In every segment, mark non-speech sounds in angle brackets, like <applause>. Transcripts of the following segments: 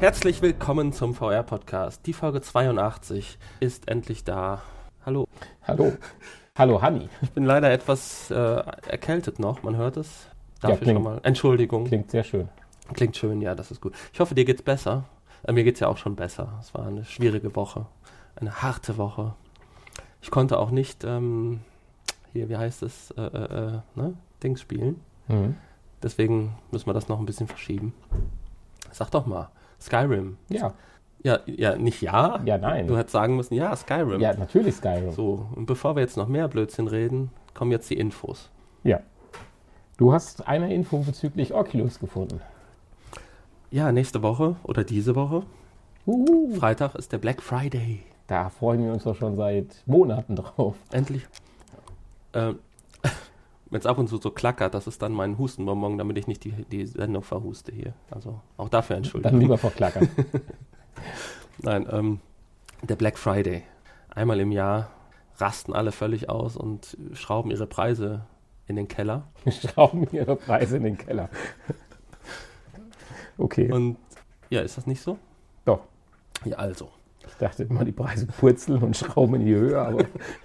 Herzlich willkommen zum VR-Podcast. Die Folge 82 ist endlich da. Hallo. Hallo. Hallo, Hanni. Ich bin leider etwas äh, erkältet noch, man hört es. Ja, Dafür klingt- schon mal. Entschuldigung. Klingt sehr schön. Klingt schön, ja, das ist gut. Ich hoffe, dir geht's besser. Äh, mir geht's ja auch schon besser. Es war eine schwierige Woche. Eine harte Woche. Ich konnte auch nicht, ähm, hier, wie heißt es, äh, äh, äh, ne? Dings spielen. Mhm. Deswegen müssen wir das noch ein bisschen verschieben. Sag doch mal, Skyrim. Ja. Ja, ja, nicht ja. Ja, nein. Du hättest sagen müssen, ja, Skyrim. Ja, natürlich Skyrim. So, und bevor wir jetzt noch mehr Blödsinn reden, kommen jetzt die Infos. Ja. Du hast eine Info bezüglich Oculus gefunden. Ja, nächste Woche oder diese Woche, Uhu. Freitag ist der Black Friday. Da freuen wir uns doch schon seit Monaten drauf. Endlich. Ähm, Wenn es ab und zu so klackert, das ist dann mein Hustenbonbon, damit ich nicht die, die Sendung verhuste hier. Also auch dafür Dann Entschuldigung. lieber verklackern. <laughs> Nein, ähm, der Black Friday. Einmal im Jahr rasten alle völlig aus und schrauben ihre Preise in den Keller. <laughs> Schrauben ihre Preise in den Keller. Okay. Und ja, ist das nicht so? doch. Ja, also. Ich dachte immer, die Preise purzeln und schrauben in die Höhe, aber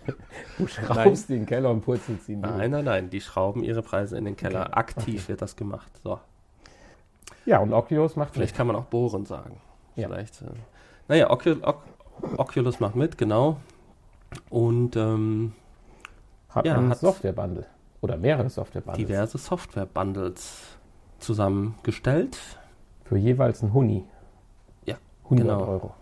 <laughs> du schraubst die in den Keller und purzelst Höhe. Nein, nein, nein, die schrauben ihre Preise in den Keller. Okay, Aktiv wird das gemacht. So. Ja, und Oculus macht Vielleicht mit. kann man auch bohren sagen. Ja. Vielleicht. Äh, naja, Ocul Oc Oculus macht mit, genau. Und ähm, Hat ja, einen Software-Bundle. Oder mehrere Software-Bundles. diverse Software-Bundles zusammengestellt. Für jeweils einen Huni. Ja, 100 genau. Euro.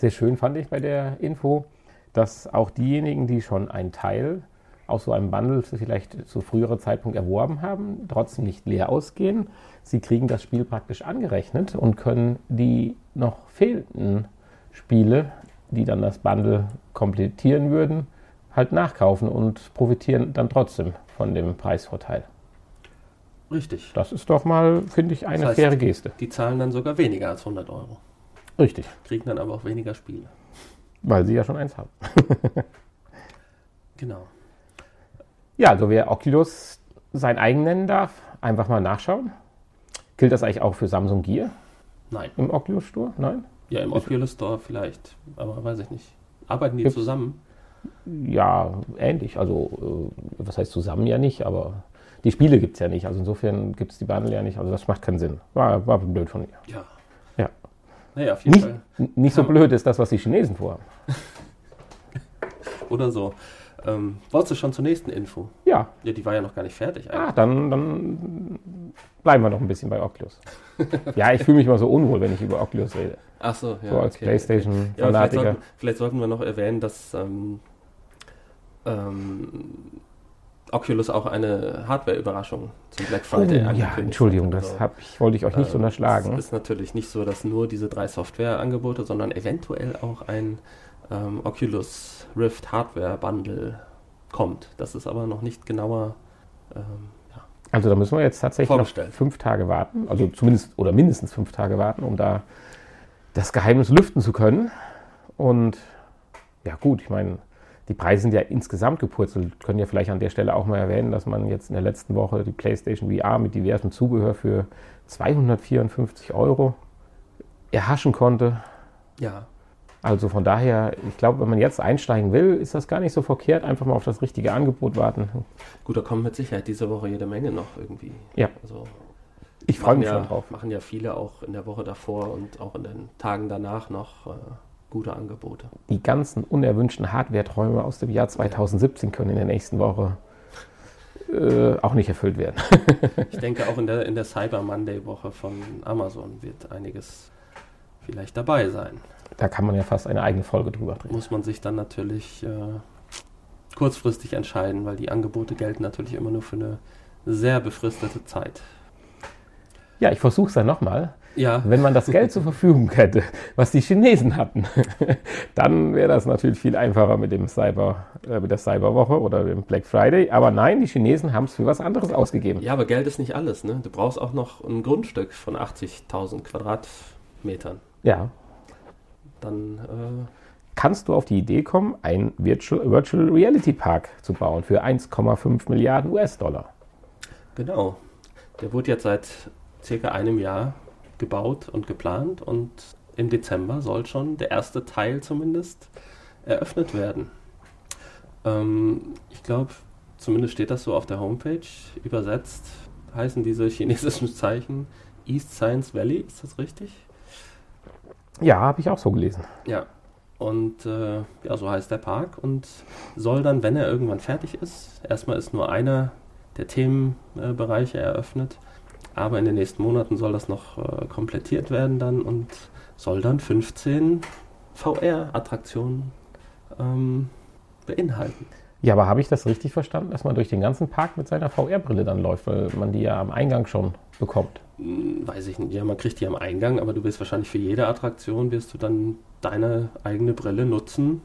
Sehr schön fand ich bei der Info, dass auch diejenigen, die schon einen Teil aus so einem Bundle vielleicht zu früherer Zeitpunkt erworben haben, trotzdem nicht leer ausgehen. Sie kriegen das Spiel praktisch angerechnet und können die noch fehlenden Spiele, die dann das Bundle komplettieren würden, halt nachkaufen und profitieren dann trotzdem von dem Preisvorteil. Richtig. Das ist doch mal, finde ich, eine Das heißt- faire Geste. Die zahlen dann sogar weniger als 100 Euro. Richtig, Kriegen dann aber auch weniger Spiele. weil sie ja schon eins haben. <laughs> Genau. Ja, also wer Oculus sein eigen nennen darf, einfach mal nachschauen. Gilt das eigentlich auch für Samsung Gear Nein. im Oculus Store? Nein? Ja, im Oculus Store vielleicht. Aber weiß ich nicht. Arbeiten die Gibt's- zusammen? Ja, ähnlich. Also, äh, was heißt zusammen ja nicht, aber die Spiele gibt es ja nicht. Also insofern gibt es die Bundle ja nicht. Also das macht keinen Sinn. War, war blöd von mir. Ja. Ja. Naja, auf jeden Nicht, Fall. nicht so blöd ist das, was die Chinesen vorhaben. <laughs> Oder so. Ähm, wolltest du schon zur nächsten Info? Ja, Ja, die war ja noch gar nicht fertig ah, eigentlich. dann, dann bleiben wir noch ein bisschen bei Oculus. <laughs> ja, ich fühle mich mal so unwohl, wenn ich über Oculus rede. Ach so, ja. so als okay. Ja, aber vielleicht, PlayStation-Fanatiker. sollten, vielleicht sollten wir noch erwähnen, dass ähm, ähm, Oculus auch eine Hardware-Überraschung zum Black Oh, Friday ja, angekündigt Entschuldigung, das Also, ich, wollte ich euch nicht ähm, unterschlagen. Es ist natürlich nicht so, dass nur diese drei Software-Angebote, sondern eventuell auch ein ähm, Oculus Rift Hardware-Bundle kommt. Das ist aber noch nicht genauer ähm, ja, Also da müssen wir jetzt tatsächlich noch fünf Tage warten, also zumindest oder mindestens fünf Tage warten, um da das Geheimnis lüften zu können. Und ja gut, ich meine, die Preise sind ja insgesamt gepurzelt. Können ja vielleicht an der Stelle auch mal erwähnen, dass man jetzt in der letzten Woche die PlayStation VR mit diversem Zubehör für 254 Euro erhaschen konnte. ja, Also von daher, ich glaube, wenn man jetzt einsteigen will, ist das gar nicht so verkehrt. Einfach mal auf das richtige Angebot warten. gut, da kommen mit Sicherheit diese Woche jede Menge noch irgendwie. Ja. Also, Ich freue mich ja, schon drauf. Machen ja viele auch in der Woche davor und auch in den Tagen danach noch äh, gute Angebote. die ganzen unerwünschten Hardware-Träume aus dem Jahr 2017 können in der nächsten Woche äh, auch nicht erfüllt werden. Ich denke, auch in der, in der Cyber Monday-Woche von Amazon wird einiges vielleicht dabei sein. Da kann man ja fast eine eigene Folge drüber drehen. Muss man sich dann natürlich äh, kurzfristig entscheiden, weil die Angebote gelten natürlich immer nur für eine sehr befristete Zeit. Ja, ich versuche es dann nochmal. Ja, Wenn man das Geld zur Verfügung hätte, was die Chinesen hatten, <laughs> dann wäre das natürlich viel einfacher mit, dem Cyber, äh, mit der Cyberwoche oder dem Black Friday. Aber nein, die Chinesen haben es für was anderes ausgegeben. ja, aber Geld ist nicht alles. Ne? Du brauchst auch noch ein Grundstück von 80.000 Quadratmetern. Ja. Dann äh, Kannst du auf die Idee kommen, einen Virtual, Virtual Reality Park zu bauen für 1,5 Milliarden US-Dollar? Genau. Der wurde jetzt seit circa einem Jahr gebaut und geplant und im Dezember soll schon der erste Teil zumindest eröffnet werden. Ähm, ich glaube, zumindest steht das so auf der Homepage, übersetzt heißen diese <laughs> chinesischen Zeichen East Science Valley, ist das richtig? Ja, habe ich auch so gelesen. Ja, und äh, ja, so heißt der Park und soll dann, wenn er irgendwann fertig ist, erstmal ist nur einer der Themenbereiche eröffnet, aber in den nächsten Monaten soll das noch äh, komplettiert werden dann und soll dann 15 VR-Attraktionen ähm, beinhalten. Ja, aber habe ich das richtig verstanden, dass man durch den ganzen Park mit seiner VR-Brille dann läuft, weil man die ja am Eingang schon bekommt? Hm, weiß ich nicht. Ja, man kriegt die am Eingang, aber du wirst wahrscheinlich für jede Attraktion wirst du dann deine eigene Brille nutzen.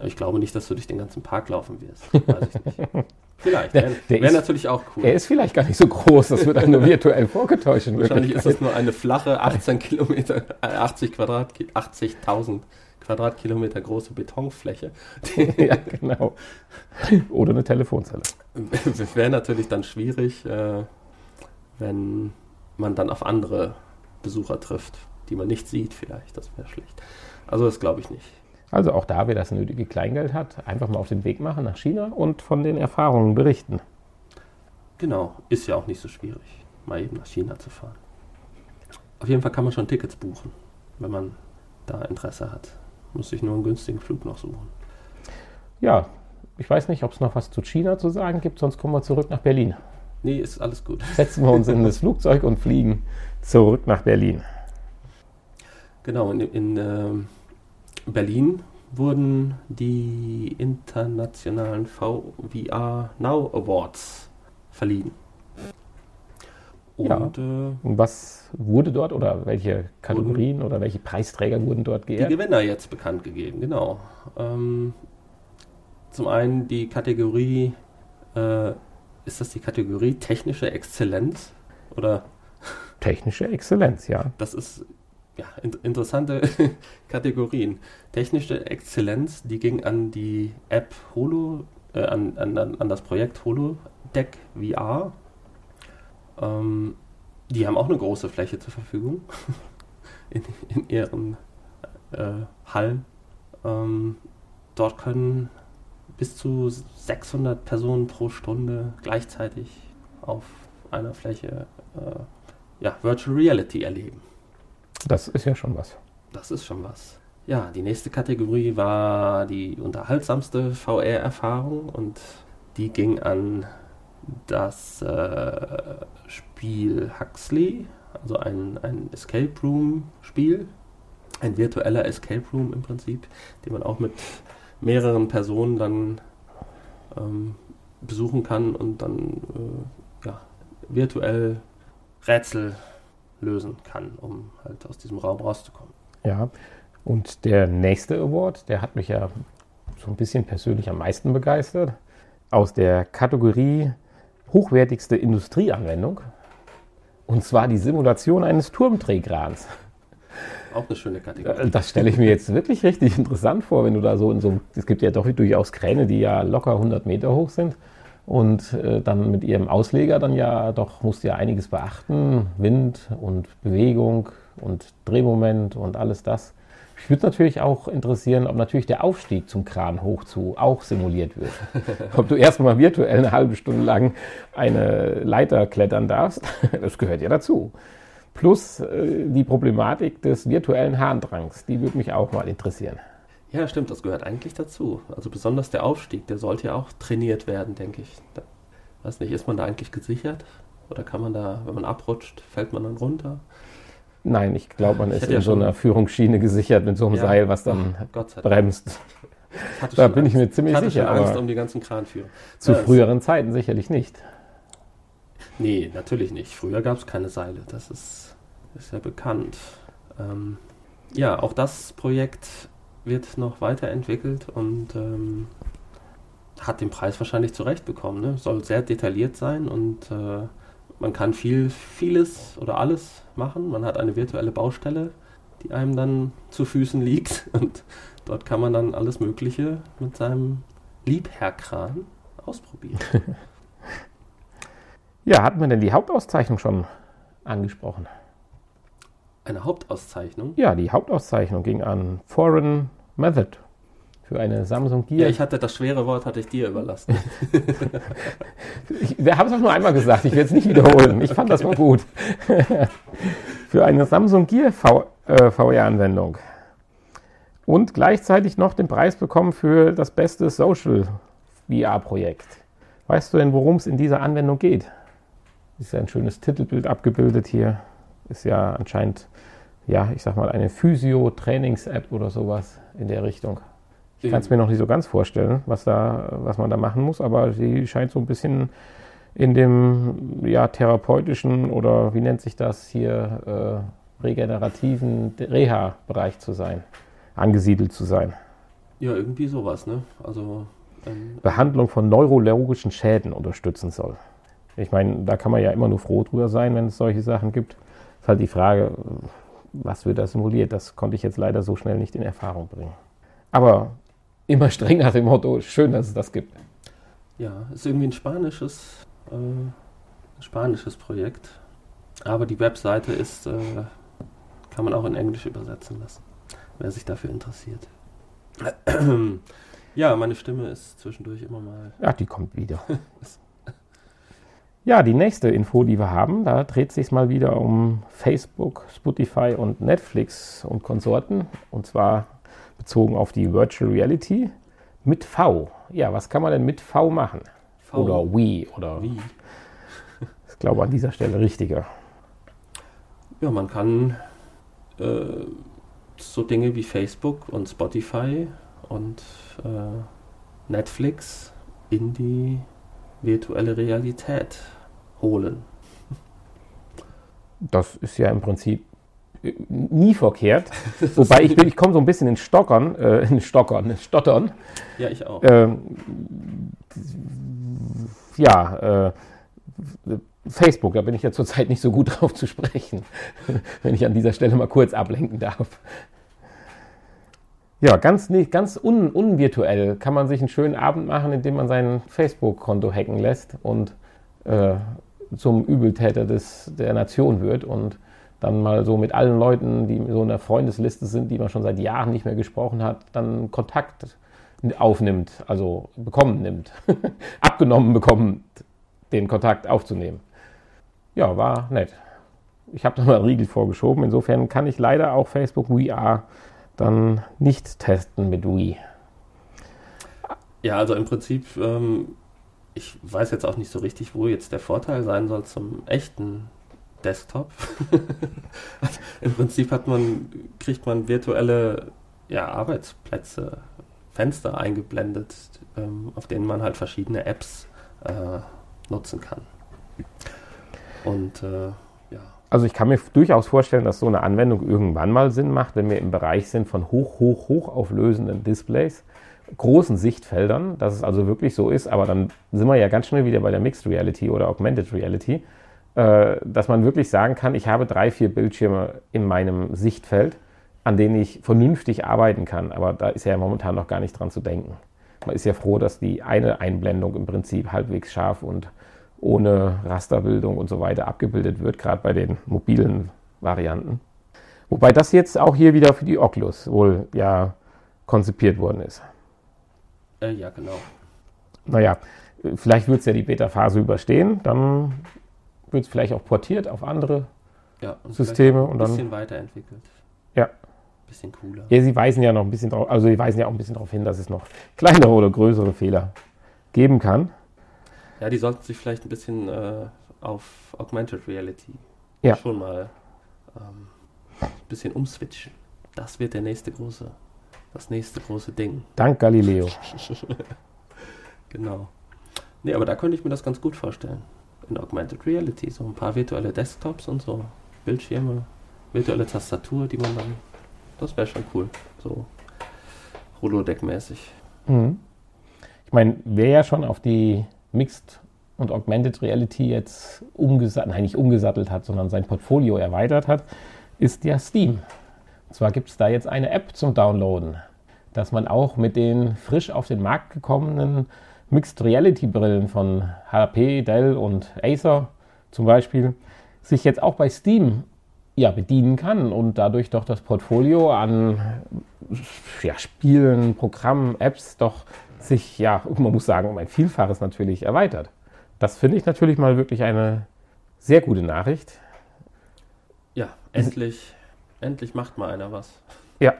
Ich glaube nicht, dass du durch den ganzen Park laufen wirst. Weiß ich nicht. <laughs> Vielleicht. Wäre wär natürlich auch cool. Er ist vielleicht gar nicht so groß, das wird dann nur virtuell vorgetäuscht. Wahrscheinlich ist das nur eine flache 18 Kilometer, 80 Quadrat, 80.000 Quadratkilometer große Betonfläche. <laughs> ja, genau. Oder eine Telefonzelle. Wäre natürlich dann schwierig, äh, wenn man dann auf andere Besucher trifft, die man nicht sieht vielleicht. Das wäre schlecht. Also das glaube ich nicht. Also auch da, wer das nötige Kleingeld hat, einfach mal auf den Weg machen nach China und von den Erfahrungen berichten. Genau, ist ja auch nicht so schwierig, mal eben nach China zu fahren. Auf jeden Fall kann man schon Tickets buchen, wenn man da Interesse hat. Muss ich nur einen günstigen Flug noch suchen. Ja, ich weiß nicht, ob es noch was zu China zu sagen gibt, sonst kommen wir zurück nach Berlin. Nee, ist alles gut. Setzen wir uns in das <laughs> Flugzeug und fliegen zurück nach Berlin. Genau, in, in äh, Berlin wurden die internationalen VR Now Awards verliehen. Und, ja. äh, und was wurde dort oder welche Kategorien oder welche Preisträger wurden dort geehrt? Die Gewinner jetzt bekannt gegeben, genau. Ähm, zum einen die Kategorie, äh, ist das die Kategorie technische Exzellenz oder? Technische Exzellenz, ja. Das ist ja, in, interessante <laughs> Kategorien. Technische Exzellenz, die ging an die App Holo, äh, an, an, an das Projekt Holodeck VR ähm, die haben auch eine große Fläche zur Verfügung <laughs> in, in ihren äh, Hallen. Ähm, dort können bis zu 600 Personen pro Stunde gleichzeitig auf einer Fläche äh, ja, Virtual Reality erleben. Das ist ja schon was. Das ist schon was. Ja, die nächste Kategorie war die unterhaltsamste VR-Erfahrung und die ging an das äh, Spiel Huxley, also ein, ein Escape Room Spiel, ein virtueller Escape Room im Prinzip, den man auch mit mehreren Personen dann ähm, besuchen kann und dann äh, ja, virtuell Rätsel lösen kann, um halt aus diesem Raum rauszukommen. Ja, und der nächste Award, der hat mich ja so ein bisschen persönlich am meisten begeistert. Aus der Kategorie hochwertigste Industrieanwendung. Und zwar die Simulation eines Turmdrehkrans. Auch eine schöne Kategorie. Das stelle ich mir jetzt wirklich richtig interessant vor, wenn du da so in so es gibt ja doch durchaus Kräne, die ja locker 100 Meter hoch sind und äh, dann mit ihrem Ausleger dann ja doch musst du ja einiges beachten, Wind und Bewegung und Drehmoment und alles das. Ich würde natürlich auch interessieren, ob natürlich der Aufstieg zum Kran hoch zu auch simuliert wird. <laughs> ob du erstmal virtuell eine halbe Stunde lang eine Leiter klettern darfst. <laughs> Das gehört ja dazu. Plus äh, die Problematik des virtuellen Harndrangs, die würde mich auch mal interessieren. Ja, stimmt, das gehört eigentlich dazu. Also besonders der Aufstieg, der sollte ja auch trainiert werden, denke ich. Da, weiß nicht, ist man da eigentlich gesichert? Oder kann man da, wenn man abrutscht, fällt man dann runter? Nein, ich glaube, man ich ist in ja so einer Führungsschiene gesichert mit so einem ja, Seil, was dann oh, bremst. <laughs> Da bin Angst. ich mir ziemlich ich hatte sicher. Schon Angst um die ganzen Kranführer. Zu ja, früheren Zeiten sicherlich nicht. Nee, natürlich nicht. Früher gab es keine Seile. Das ist, ist ja bekannt. Ähm, ja, auch das Projekt wird noch weiterentwickelt und ähm, hat den Preis wahrscheinlich zurecht bekommen. Ne? Soll sehr detailliert sein und äh, man kann viel, vieles oder alles machen. Man hat eine virtuelle Baustelle, die einem dann zu Füßen liegt <laughs> und dort kann man dann alles Mögliche mit seinem Liebherrkran ausprobieren. <laughs> ja, hatten wir denn die Hauptauszeichnung schon angesprochen? Eine Hauptauszeichnung? Ja, die Hauptauszeichnung ging an Foreign Method für eine Samsung Gear. Ja, ich hatte das schwere Wort, hatte ich dir überlassen. <laughs> ich, wir haben es auch nur einmal gesagt, ich werde es nicht wiederholen. Ich fand das mal gut. <laughs> für eine Samsung Gear äh, VR-Anwendung. Und gleichzeitig noch den Preis bekommen für das beste Social VR-Projekt. Weißt du denn, worum es in dieser Anwendung geht? Ist ja ein schönes Titelbild abgebildet hier. Ist ja anscheinend, ja, ich sag mal, eine Physio-Trainings-App oder sowas in der Richtung. Ich kann es mir noch nicht so ganz vorstellen, was, da, was man da machen muss, aber sie scheint so ein bisschen in dem ja, therapeutischen oder wie nennt sich das hier, äh, regenerativen Reha-Bereich zu sein, angesiedelt zu sein. Ja, irgendwie sowas, ne? Also ähm, Behandlung von neurologischen Schäden unterstützen soll. Ich meine, da kann man ja immer nur froh drüber sein, wenn es solche Sachen gibt. Ist halt die Frage, was wird da simuliert? Das konnte ich jetzt leider so schnell nicht in Erfahrung bringen. Aber immer streng nach dem Motto, schön, dass es das gibt. Ja, ist irgendwie ein spanisches, äh, ein spanisches Projekt. Aber die Webseite ist, äh, kann man auch in Englisch übersetzen lassen, wer sich dafür interessiert. <clears throat> Ja, meine Stimme ist zwischendurch immer mal. Ja, die kommt wieder. <laughs> ja, die nächste Info, die wir haben, da dreht sich mal wieder um Facebook, Spotify und Netflix und Konsorten. Und zwar bezogen auf die Virtual Reality mit V. Ja, was kann man denn mit V machen? V. Oder Wii oder. Wii. Ich glaube an dieser Stelle richtiger. Ja, man kann äh, so Dinge wie Facebook und Spotify und äh, Netflix in die virtuelle Realität holen. Das ist ja im Prinzip nie verkehrt. <laughs> Wobei ich, ich komme so ein bisschen in Stockern, äh, in Stockern, in Stottern. Ja, ich auch. Ähm, ja, äh, Facebook, da bin ich ja zurzeit nicht so gut <laughs> drauf zu sprechen, wenn ich an dieser Stelle mal kurz ablenken darf. Ja, ganz, ganz un, unvirtuell kann man sich einen schönen Abend machen, indem man sein Facebook-Konto hacken lässt und äh, zum Übeltäter des, der Nation wird und dann mal so mit allen Leuten, die so in der Freundesliste sind, die man schon seit Jahren nicht mehr gesprochen hat, dann Kontakt aufnimmt, also bekommen nimmt, <laughs> abgenommen bekommt, den Kontakt aufzunehmen. Ja, war nett. Ich habe da mal Riegel vorgeschoben. Insofern kann ich leider auch Facebook VR dann nicht testen mit Wii. Ja, also im Prinzip, ähm, ich weiß jetzt auch nicht so richtig, wo jetzt der Vorteil sein soll zum echten Desktop. <laughs> also Im Prinzip hat man, kriegt man virtuelle ja, Arbeitsplätze, Fenster eingeblendet, ähm, auf denen man halt verschiedene Apps äh, nutzen kann. Und äh, ja. Also ich kann mir durchaus vorstellen, dass so eine Anwendung irgendwann mal Sinn macht, wenn wir im Bereich sind von hoch, hoch, hoch auflösenden Displays, großen Sichtfeldern, dass es also wirklich so ist, aber dann sind wir ja ganz schnell wieder bei der Mixed Reality oder Augmented Reality äh, dass man wirklich sagen kann, ich habe drei, vier Bildschirme in meinem Sichtfeld, an denen ich vernünftig arbeiten kann. Aber da ist ja momentan noch gar nicht dran zu denken. Man ist ja froh, dass die eine Einblendung im Prinzip halbwegs scharf und ohne Rasterbildung und so weiter abgebildet wird, gerade bei den mobilen Varianten. Wobei das jetzt auch hier wieder für die Oculus wohl ja konzipiert worden ist. Äh, ja, genau. Naja, vielleicht wird es ja die Beta-Phase überstehen, dann wird es vielleicht auch portiert auf andere ja, und Systeme und dann. Ein bisschen weiterentwickelt. Ja. Ein bisschen cooler. Ja, sie weisen ja noch ein bisschen drauf, also sie weisen ja auch ein bisschen darauf hin, dass es noch kleinere oder größere Fehler geben kann. Ja, die sollten sich vielleicht ein bisschen äh, auf Augmented Reality ja. schon mal ähm, ein bisschen umswitchen. Das wird der nächste große, das nächste große Ding. Dank Galileo. <laughs> genau. Nee, aber da könnte ich mir das ganz gut vorstellen in Augmented Reality. So ein paar virtuelle Desktops und so Bildschirme, virtuelle Tastatur, die man dann. Das wäre schon cool. So Holodeck-mäßig. Mhm. Ich meine, wer ja schon auf die Mixed und Augmented Reality jetzt umgesattelt, nein, nicht umgesattelt hat, sondern sein Portfolio erweitert hat, ist ja Steam. Zwar gibt es da jetzt eine App zum Downloaden, dass man auch mit den frisch auf den Markt gekommenen Mixed Reality Brillen von HP, Dell und Acer zum Beispiel sich jetzt auch bei Steam ja, bedienen kann und dadurch doch das Portfolio an ja, Spielen, Programmen, Apps doch sich, ja, <laughs> man muss sagen, um ein Vielfaches natürlich erweitert. Das finde ich natürlich mal wirklich eine sehr gute Nachricht. Ja, endlich, endlich macht mal einer was. Ja,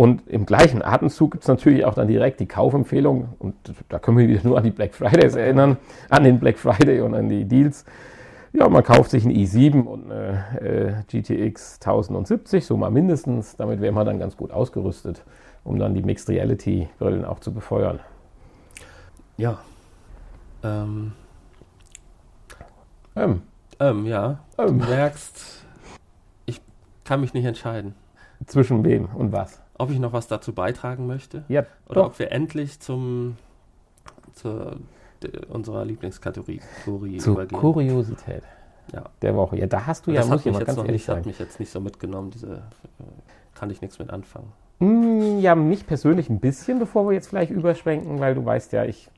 und im gleichen Atemzug gibt es natürlich auch dann direkt die Kaufempfehlung. Und da können wir wieder nur an die Black Fridays erinnern, an den Black Friday und an die Deals. Ja, man kauft sich ein i7 und eine äh, GTX 1070, so mal mindestens. Damit wäre man dann ganz gut ausgerüstet, um dann die Mixed Reality Brillen auch zu befeuern. Ja. Ähm. Ähm. Ähm, ja. Ähm. Du merkst, kann mich nicht entscheiden, Zwischen wem und was? ob ich noch was dazu beitragen möchte Ja, oder doch. ob wir endlich zum zur de, unserer Lieblingskategorie Kategorie Zur übergehen. Kuriosität Ja. der Woche. Ja, da hast du ja, das muss hat ich mal jetzt ganz ehrlich nicht, hat sein. mich jetzt nicht so mitgenommen, diese äh, kann ich nichts mit anfangen. Mm, Ja, mich persönlich ein bisschen, bevor wir jetzt vielleicht überschwenken, weil du weißt ja, ich,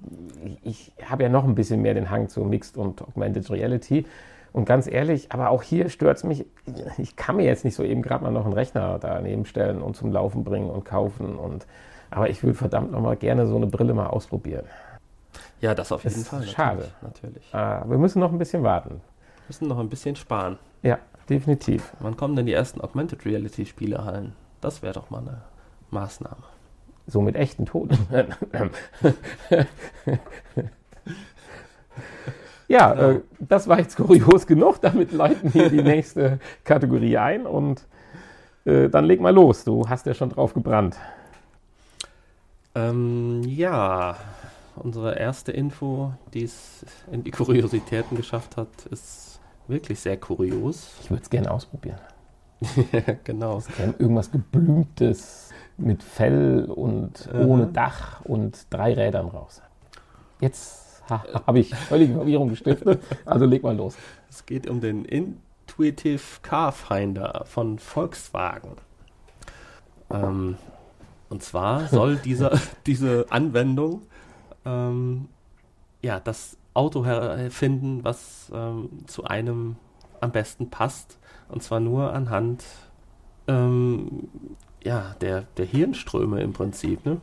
ich habe ja noch ein bisschen mehr den Hang zu Mixed und Augmented Reality. Und ganz ehrlich, aber auch hier stört es mich, ich kann mir jetzt nicht so eben gerade mal noch einen Rechner daneben stellen und zum Laufen bringen und kaufen. Und, aber ich würde verdammt nochmal gerne so eine Brille mal ausprobieren. Ja, das auf Das jeden ist Fall. schade. Natürlich. natürlich. Ah, wir müssen noch ein bisschen warten. Müssen noch ein bisschen sparen. Ja, definitiv. Wann kommen denn die ersten Augmented Reality Spielehallen? Das wäre doch mal eine Maßnahme. So mit echten Toten. <laughs> <laughs> ja, Genau. äh, das war jetzt kurios <laughs> genug. Damit leiten wir die nächste Kategorie ein und äh, dann leg mal los. Du hast ja schon drauf gebrannt. Ähm, ja, unsere erste Info, die es in die Kuriositäten geschafft hat, ist wirklich sehr kurios. Ich würde es gerne ausprobieren. <laughs> genau. Irgendwas geblümtes mit Fell und ohne Dach und drei Rädern raus. Jetzt <laughs> habe ich völlige Verwirrung gestiftet. Also leg mal los. Es geht um den Intuitive Car Finder von Volkswagen. Ähm, und zwar soll <laughs> dieser, diese Anwendung ähm, ja, das Auto finden, was ähm, zu einem am besten passt. Und zwar nur anhand ähm, ja, der, der Hirnströme im Prinzip, ne?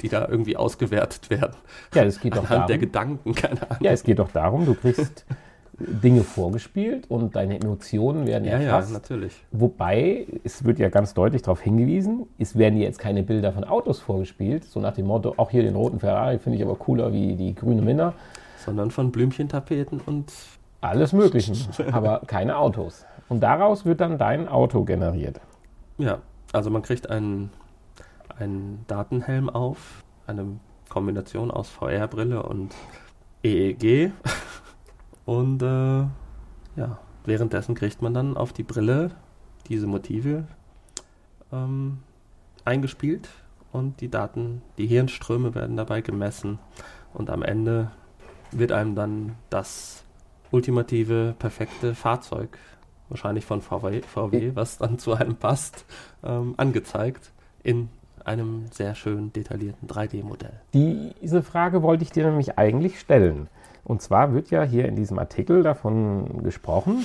Die da irgendwie ausgewertet werden. Ja, es geht doch Anhand der darum. Gedanken, keine Ahnung. Ja, es geht doch darum, du kriegst Dinge vorgespielt und deine Emotionen werden ja, ja, natürlich. Wobei, es wird ja ganz deutlich darauf hingewiesen, es werden jetzt keine Bilder von Autos vorgespielt, so nach dem Motto, auch hier den roten Ferrari finde ich aber cooler wie die grüne Minna. Sondern von Blümchentapeten und Alles Möglichen, <laughs> aber keine Autos. Und daraus wird dann dein Auto generiert. Ja, also man kriegt einen, einen Datenhelm auf, eine Kombination aus VR-Brille und EEG. <laughs> Und äh, ja, währenddessen kriegt man dann auf die Brille diese Motive ähm, eingespielt und die Daten, die Hirnströme werden dabei gemessen und am Ende wird einem dann das ultimative, perfekte Fahrzeug, wahrscheinlich von VW, VW was dann zu einem passt, ähm, angezeigt in einem sehr schön detaillierten 3D-Modell. Diese Frage wollte ich dir nämlich eigentlich stellen. Und zwar wird ja hier in diesem Artikel davon gesprochen,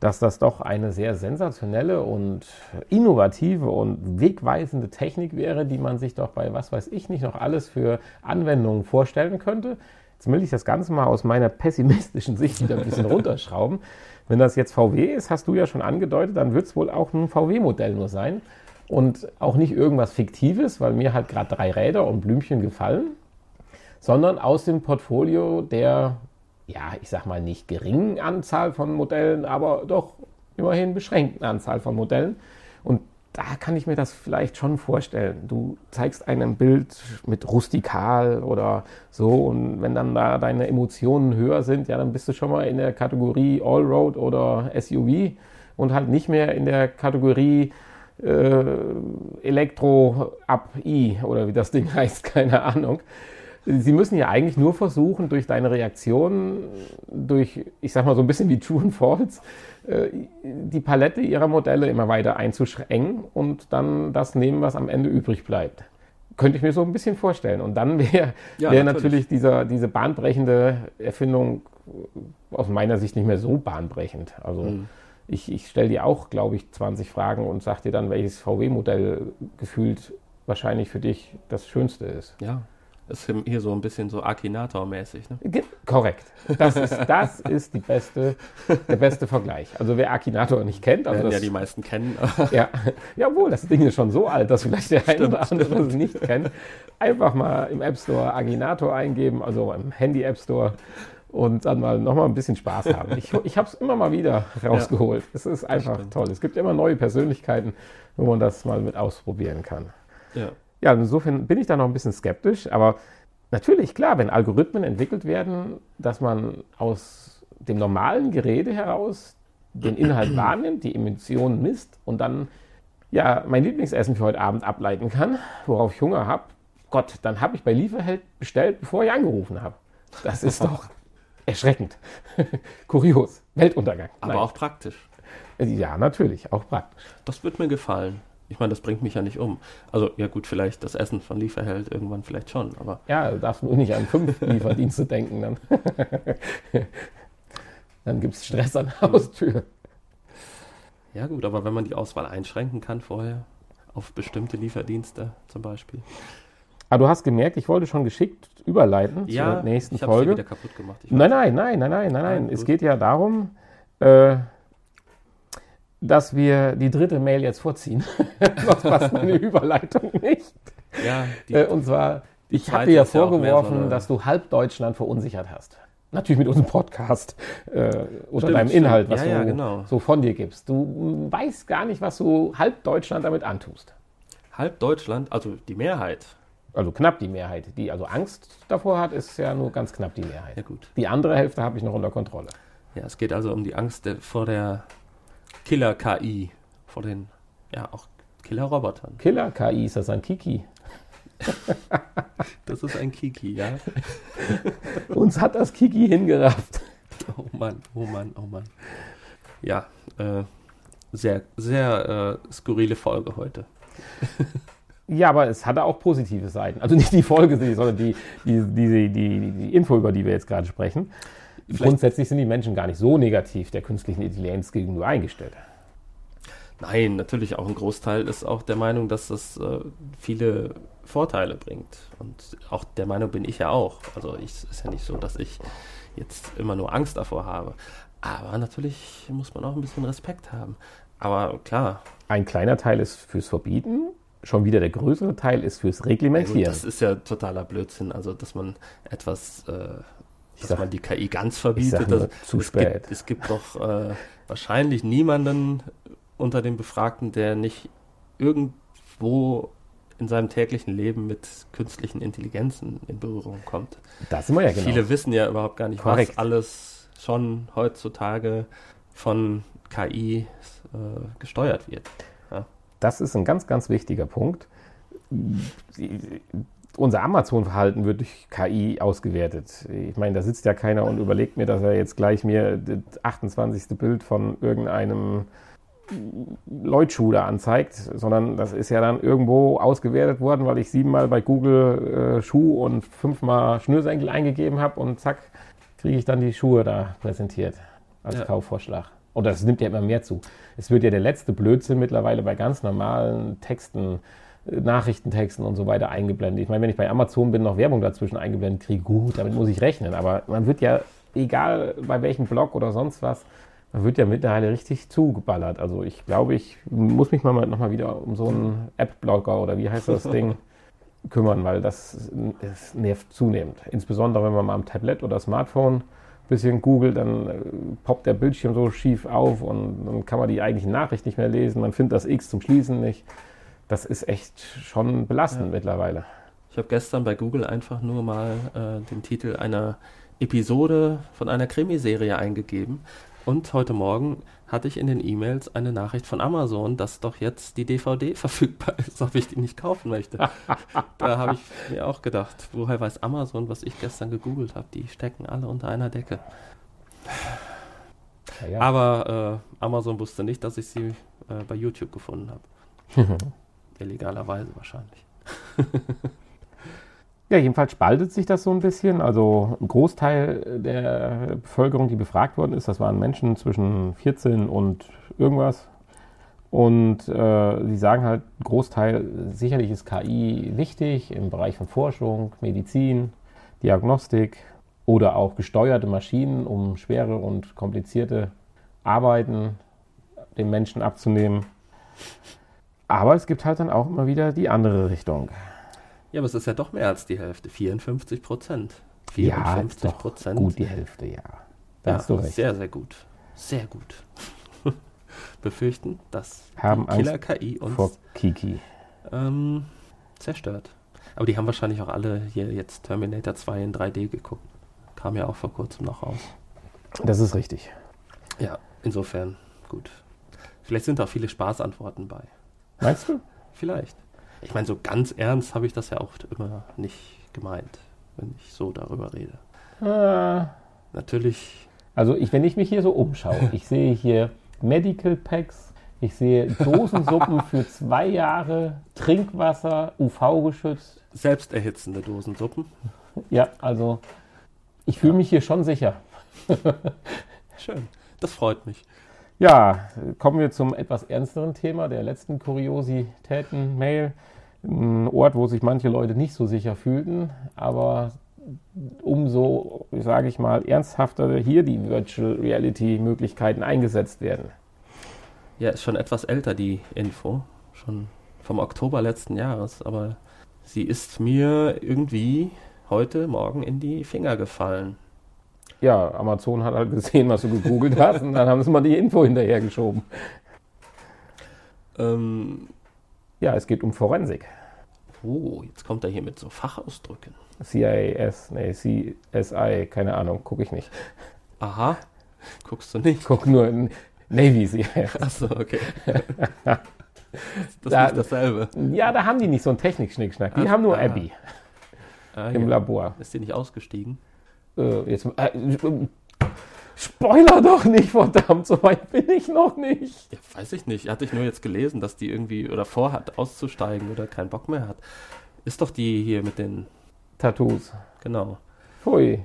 dass das doch eine sehr sensationelle und innovative und wegweisende Technik wäre, die man sich doch bei was weiß ich nicht noch alles für Anwendungen vorstellen könnte. Jetzt will ich das Ganze mal aus meiner pessimistischen Sicht wieder ein bisschen <laughs> runterschrauben. Wenn das jetzt VW ist, hast du ja schon angedeutet, dann wird es wohl auch ein VW-Modell nur sein und auch nicht irgendwas Fiktives, weil mir halt gerade drei Räder und Blümchen gefallen, sondern aus dem Portfolio der, ja, ich sag mal nicht geringen Anzahl von Modellen, aber doch immerhin beschränkten Anzahl von Modellen. Und da kann ich mir das vielleicht schon vorstellen. Du zeigst einem Bild mit rustikal oder so und wenn dann da deine Emotionen höher sind, ja, dann bist du schon mal in der Kategorie Allroad oder SUV und halt nicht mehr in der Kategorie äh, Elektro Up I oder wie das Ding <laughs> heißt, keine Ahnung. Sie müssen ja eigentlich nur versuchen, durch deine Reaktion, durch, ich sag mal so ein bisschen wie True and False, äh, die Palette ihrer Modelle immer weiter einzuschränken und dann das nehmen, was am Ende übrig bleibt. Könnte ich mir so ein bisschen vorstellen. Und dann wäre Ja, wär natürlich. natürlich dieser, diese bahnbrechende Erfindung aus meiner Sicht nicht mehr so bahnbrechend. Also Mhm. Ich, ich stelle dir auch, glaube ich, 20 Fragen und sage dir dann, welches VW-Modell gefühlt wahrscheinlich für dich das Schönste ist. Ja, ist hier so ein bisschen so Akinator-mäßig. Ne? Korrekt. Das ist, das ist die beste, der beste Vergleich. Also wer Akinator nicht kennt, also das, ja die meisten kennen. <laughs> ja, jawohl, das Ding ist schon so alt, dass vielleicht der eine oder andere es nicht kennt. Einfach mal im App Store Akinator eingeben, also im Handy App Store und dann mal nochmal ein bisschen Spaß haben. Ich, ich habe es immer mal wieder rausgeholt. Ja, es ist einfach toll. Es gibt immer neue Persönlichkeiten, wo man das mal mit ausprobieren kann. Ja. Ja, insofern bin ich da noch ein bisschen skeptisch, aber natürlich, klar, wenn Algorithmen entwickelt werden, dass man aus dem normalen Gerede heraus den Inhalt <clears throat> wahrnimmt, die Emissionen misst und dann ja mein Lieblingsessen für heute Abend ableiten kann, worauf ich Hunger habe, Gott, dann habe ich bei Lieferheld bestellt, bevor ich angerufen habe. Das ist <laughs> doch erschreckend. <laughs> Kurios. Weltuntergang. Aber Nein. auch praktisch. Ja, natürlich, auch praktisch. Das wird mir gefallen. Ich meine, das bringt mich ja nicht um. Also, ja gut, vielleicht das Essen von Lieferheld irgendwann vielleicht schon, aber. Ja, du darfst nur nicht an fünf <laughs> Lieferdienste denken, dann. <laughs> dann gibt es Stress an der Haustür. Ja, gut, aber wenn man die Auswahl einschränken kann vorher, auf bestimmte Lieferdienste zum Beispiel. Aber ah, du hast gemerkt, ich wollte schon geschickt überleiten ja, zur nächsten ich Folge. wieder kaputt gemacht. Nein, nein, nein, nein, nein, nein, nein. Es geht ja darum, äh, dass wir die dritte Mail jetzt vorziehen. <laughs> Sonst passt meine <laughs> Überleitung nicht. Ja, äh, und zwar, ich habe dir ja vorgeworfen, so dass du halb Deutschland verunsichert hast. Natürlich mit unserem Podcast äh, oder stimmt, deinem Inhalt, was ja, ja, du genau. so von dir gibst. Du weißt gar nicht, was du halb Deutschland damit antust. Halb Deutschland, also die Mehrheit. Also knapp die Mehrheit. Die also Angst davor hat, ist ja nur ganz knapp die Mehrheit. Ja, gut. Die andere Hälfte habe ich noch unter Kontrolle. Ja, es geht also um die Angst vor der Killer-KI, vor den, ja, auch Killer-Robotern. Killer-KI, ist das ein Kiki? <laughs> das ist ein Kiki, ja. <laughs> Uns hat das Kiki hingerafft. Oh Mann, oh Mann, oh Mann. Ja, äh, sehr, sehr äh, skurrile Folge heute. <laughs> Ja, aber es hatte auch positive Seiten. Also nicht die Folge, sondern die, die, die, die, die Info, über die wir jetzt gerade sprechen. Vielleicht Grundsätzlich sind die Menschen gar nicht so negativ der künstlichen Intelligenz gegenüber eingestellt. Nein, natürlich auch ein Großteil ist auch der Meinung, dass das äh, viele Vorteile bringt. Und auch der Meinung bin ich ja auch. Also es ist ja nicht so, dass ich jetzt immer nur Angst davor habe. Aber natürlich muss man auch ein bisschen Respekt haben. Aber klar. Ein kleiner Teil ist fürs Verbieten, schon wieder der größere Teil ist fürs Reglementieren. Ja, das ist ja totaler Blödsinn. Also, dass man etwas äh, dass sag, man die KI ganz verbietet. Nur, zu es spät. Gibt, es gibt doch äh, wahrscheinlich niemanden unter den Befragten, der nicht irgendwo in seinem täglichen Leben mit künstlichen Intelligenzen in Berührung kommt. Das sind wir ja genau. Viele wissen ja überhaupt gar nicht, Korrekt. was alles schon heutzutage von KI äh, gesteuert wird. Das ist ein ganz, ganz wichtiger Punkt unser Amazon-Verhalten wird durch KI ausgewertet. Ich meine, da sitzt ja keiner und überlegt mir, dass er jetzt gleich mir das 28. Bild von irgendeinem Leutschuh da anzeigt, sondern das ist ja dann irgendwo ausgewertet worden, weil ich siebenmal bei Google äh, Schuh und fünfmal Schnürsenkel eingegeben habe und zack, kriege ich dann die Schuhe da präsentiert als ja. Kaufvorschlag. Und das nimmt ja immer mehr zu. Es wird ja der letzte Blödsinn mittlerweile bei ganz normalen Texten Nachrichtentexten und so weiter eingeblendet. Ich meine, wenn ich bei Amazon bin, noch Werbung dazwischen eingeblendet kriege, gut, damit muss ich rechnen. Aber man wird ja, egal bei welchem Blog oder sonst was, man wird ja mittlerweile richtig zugeballert. Also ich glaube, ich muss mich mal nochmal wieder um so einen App-Blogger oder wie heißt das <laughs> Ding kümmern, weil das, das nervt zunehmend. Insbesondere wenn man mal am Tablet oder Smartphone bisschen googelt, dann äh, poppt der Bildschirm so schief auf und dann kann man die eigentlichen Nachricht nicht mehr lesen. Man findet das X zum Schließen nicht das ist echt schon belastend ja. mittlerweile. Ich habe gestern bei Google einfach nur mal äh, den Titel einer Episode von einer Krimiserie eingegeben. Und heute Morgen hatte ich in den E-Mails eine Nachricht von Amazon, dass doch jetzt die DVD <laughs> verfügbar ist, ob ich die nicht kaufen möchte. <laughs> da habe ich mir auch gedacht, woher weiß Amazon, was ich gestern gegoogelt habe? Die stecken alle unter einer Decke. Ja, ja. Aber äh, Amazon wusste nicht, dass ich sie äh, bei YouTube gefunden habe. <laughs> Illegalerweise wahrscheinlich. Ja, jedenfalls spaltet sich das so ein bisschen. Also ein Großteil der Bevölkerung, die befragt worden ist, das waren Menschen zwischen 14 und irgendwas. Und äh, sie sagen halt, Großteil, sicherlich ist KI wichtig im Bereich von Forschung, Medizin, Diagnostik oder auch gesteuerte Maschinen, um schwere und komplizierte Arbeiten den Menschen abzunehmen. Aber es gibt halt dann auch immer wieder die andere Richtung. Ja, aber es ist ja doch mehr als die Hälfte, 54 Prozent. Ja, 54 doch Prozent. gut die Hälfte, ja. Da ja, hast du recht. sehr, sehr gut. Sehr gut. <laughs> Befürchten, dass Haben die Killer-KI uns Vor Kiki. ähm, zerstört. Aber die haben wahrscheinlich auch alle hier jetzt Terminator 2 in 3D geguckt. Kam ja auch vor kurzem noch raus. Das ist richtig. Ja, insofern gut. Vielleicht sind da auch viele Spaßantworten bei. Meinst du? <laughs> Vielleicht. Ich meine, so ganz ernst habe ich das ja auch immer nicht gemeint, wenn ich so darüber rede. Äh, Natürlich, Also ich, wenn ich mich hier so umschaue, <laughs> ich sehe hier Medical Packs, ich sehe Dosensuppen für zwei Jahre, Trinkwasser, UV-geschützt. selbsterhitzende Dosensuppen. Ja, also ich fühle mich hier schon sicher. <laughs> Schön. Das freut mich. Ja, kommen wir zum etwas ernsteren Thema der letzten Kuriositäten-Mail. Ein Ort, wo sich manche Leute nicht so sicher fühlten, aber umso, sage ich mal, ernsthafter hier die Virtual Reality-Möglichkeiten eingesetzt werden. Ja, ist schon etwas älter, die Info. Schon vom Oktober letzten Jahres. Aber sie ist mir irgendwie heute Morgen in die Finger gefallen. Ja, Amazon hat halt gesehen, was du gegoogelt <laughs> hast, und dann haben sie mal die Info hinterhergeschoben. Ähm, Ja, es geht um Forensik. Oh, jetzt kommt er hier mit so Fachausdrücken. CIS, nee, CSI, keine Ahnung, gucke ich nicht. Aha. Guckst du nicht? Guck nur in Navy CIS. Achso, okay. das ist Da- nicht dasselbe. Ja, da haben die nicht so einen Technikschnickschnack. Die Ah, haben nur ah. Abby Ah, im ja. Labor. Ist die nicht ausgestiegen? Äh, jetzt, äh, Spoiler doch nicht, verdammt, so weit bin ich noch nicht. Ja, weiß ich nicht. Hatte ich nur jetzt gelesen, dass die irgendwie oder vorhat auszusteigen oder keinen Bock mehr hat. Ist doch die hier mit den. Tattoos. Genau. Pfui,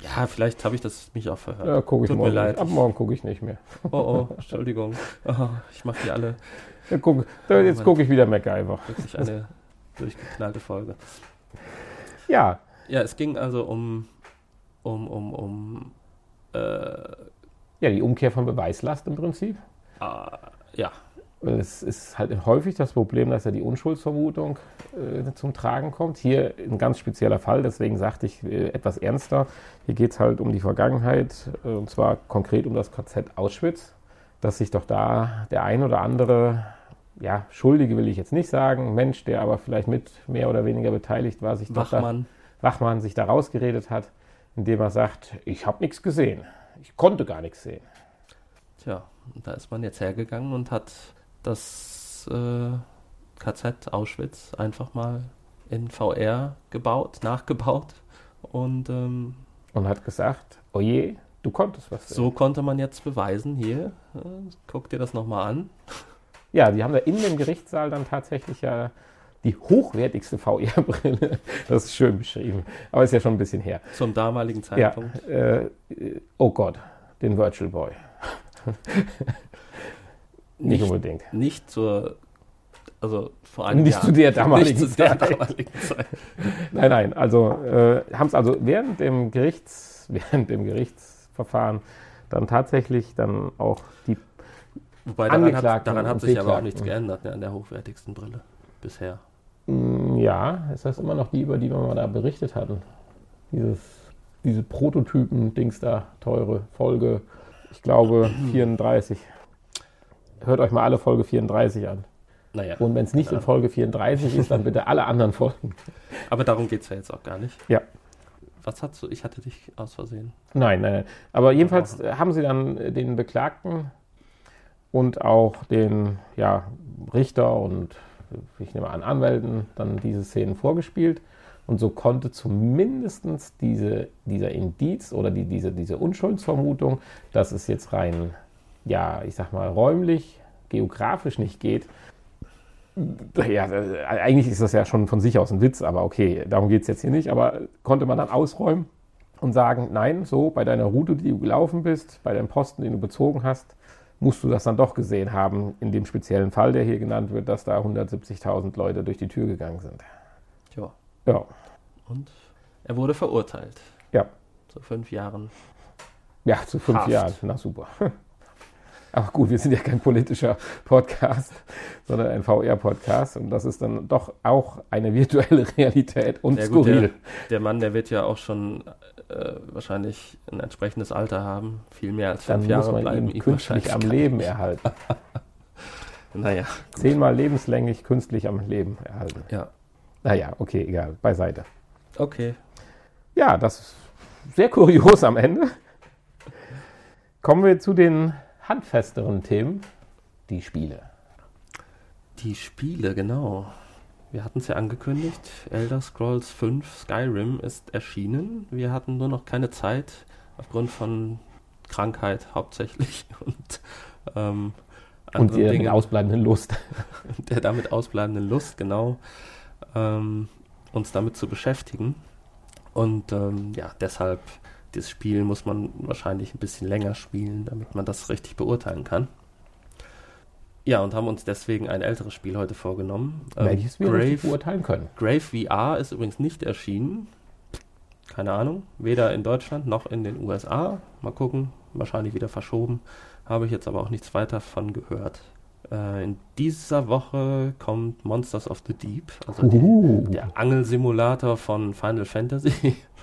Ja, vielleicht habe ich das mich auch verhört. ja, gucke ich Tut mir morgen. leid. Nicht. Ab morgen gucke ich nicht mehr. Oh, oh, Entschuldigung. Oh, ich mache die alle Ja, guck, da, jetzt Mann. gucke ich wieder MacGyver. wirklich eine durchgeknallte Folge. Ja, Ja, es ging also um. um, um, um. Äh, ja, die Umkehr von Beweislast im Prinzip. ah, ja, Es ist halt häufig das Problem, dass ja die Unschuldsvermutung äh, zum Tragen kommt. Hier ein ganz spezieller Fall, deswegen sagte ich äh, etwas ernster. Hier geht es halt um die Vergangenheit, äh, und zwar konkret um das KZ Auschwitz, dass sich doch da der ein oder andere, ja, Schuldige will ich jetzt nicht sagen, Mensch, der aber vielleicht mit mehr oder weniger beteiligt war, sich doch da, Wachmann. Wachmann sich da rausgeredet hat, indem er sagt, ich habe nichts gesehen. Ich konnte gar nichts sehen. Tja, da ist man jetzt hergegangen und hat das äh, KZ Auschwitz einfach mal in VR gebaut, nachgebaut. Und ähm, Und hat gesagt, oje, du konntest was sehen. so konnte man jetzt beweisen, hier, äh, guck dir das nochmal an. Ja, die haben da in dem Gerichtssaal dann tatsächlich ja die hochwertigste VR-Brille. <laughs> Das ist schön beschrieben. Aber ist ja schon ein bisschen her. Zum damaligen Ja, Zeitpunkt. äh, äh, oh Gott, den Virtual Boy. <laughs> Nicht, Nicht, unbedingt. nicht zur, also vor einem Nicht Jahr. zu der damaligen nicht zu der Zeit. damaligen Zeit. <laughs> Nein, nein, also äh, haben es also während dem Gerichts, während dem Gerichtsverfahren dann tatsächlich dann auch die Wobei daran hat, daran hat sich aber auch nichts geändert, ne, an der hochwertigsten Brille bisher. Mm, Ja, ist das immer noch die, über die wir mal da berichtet hatten? Dieses, diese Prototypen-Dings da, teure Folge, ich glaube 34. Hört euch mal alle Folge 34 an. Naja, Und wenn es nicht in Folge 34 ist, dann bitte alle anderen Folgen. <laughs> aber darum geht es ja jetzt auch gar nicht. Ja. Was hast du? Ich hatte dich aus Versehen. Nein, nein, nein. Aber jedenfalls äh, haben sie dann äh, den Beklagten und auch den ja, Richter und ich nehme an Anwälten dann diese Szenen vorgespielt. Und so konnte zumindest diese, dieser Indiz oder die, diese, diese Unschuldsvermutung, dass es jetzt rein, ja, ich sag mal, räumlich, geografisch nicht geht, Ja, eigentlich ist das ja schon von sich aus ein Witz, aber okay, darum geht es jetzt hier nicht. Aber konnte man dann ausräumen und sagen, nein, so bei deiner Route, die du gelaufen bist, bei deinem Posten, den du bezogen hast, musst du das dann doch gesehen haben, in dem speziellen Fall, der hier genannt wird, dass da 170.000 Leute durch die Tür gegangen sind. Ja. Ja, Und er wurde verurteilt. ja, Zu fünf Jahren. ja, zu fünf Haft. Jahren. Na super. <laughs> Aber gut, wir sind ja kein politischer Podcast, sondern ein VR-Podcast und das ist dann doch auch eine virtuelle Realität und Ja, gut, skurril. der, der Mann, der wird ja auch schon äh, wahrscheinlich ein entsprechendes Alter haben. Viel mehr als dann fünf muss Jahre man bleiben ihn künstlich am Leben erhalten. <laughs> Naja, Zehnmal lebenslänglich künstlich am Leben erhalten. ja. Naja, okay, egal, beiseite. Okay. Ja, das ist sehr kurios am Ende. Kommen wir zu den handfesteren Themen, die Spiele. Die Spiele, genau. Wir hatten es ja angekündigt. Elder Scrolls 5 Skyrim ist erschienen. Wir hatten nur noch keine Zeit aufgrund von Krankheit hauptsächlich <laughs> und ähm, Und anderen die Dingen. ausbleibenden Lust. <laughs> der damit ausbleibenden Lust, genau, ähm, uns damit zu beschäftigen. Und ähm, ja, deshalb, das Spiel muss man wahrscheinlich ein bisschen länger spielen, damit man das richtig beurteilen kann. Ja, und haben uns deswegen ein älteres Spiel heute vorgenommen. Ähm, welches wir richtig Grave, beurteilen können. Grave VR ist übrigens nicht erschienen. Keine Ahnung. Weder in Deutschland noch in den USA. Mal gucken. Wahrscheinlich wieder verschoben. Habe ich jetzt aber auch nichts weiter von gehört. Äh, in dieser Woche kommt Monsters of the Deep. Also die, Uhu. der Angelsimulator von Final Fantasy. <laughs>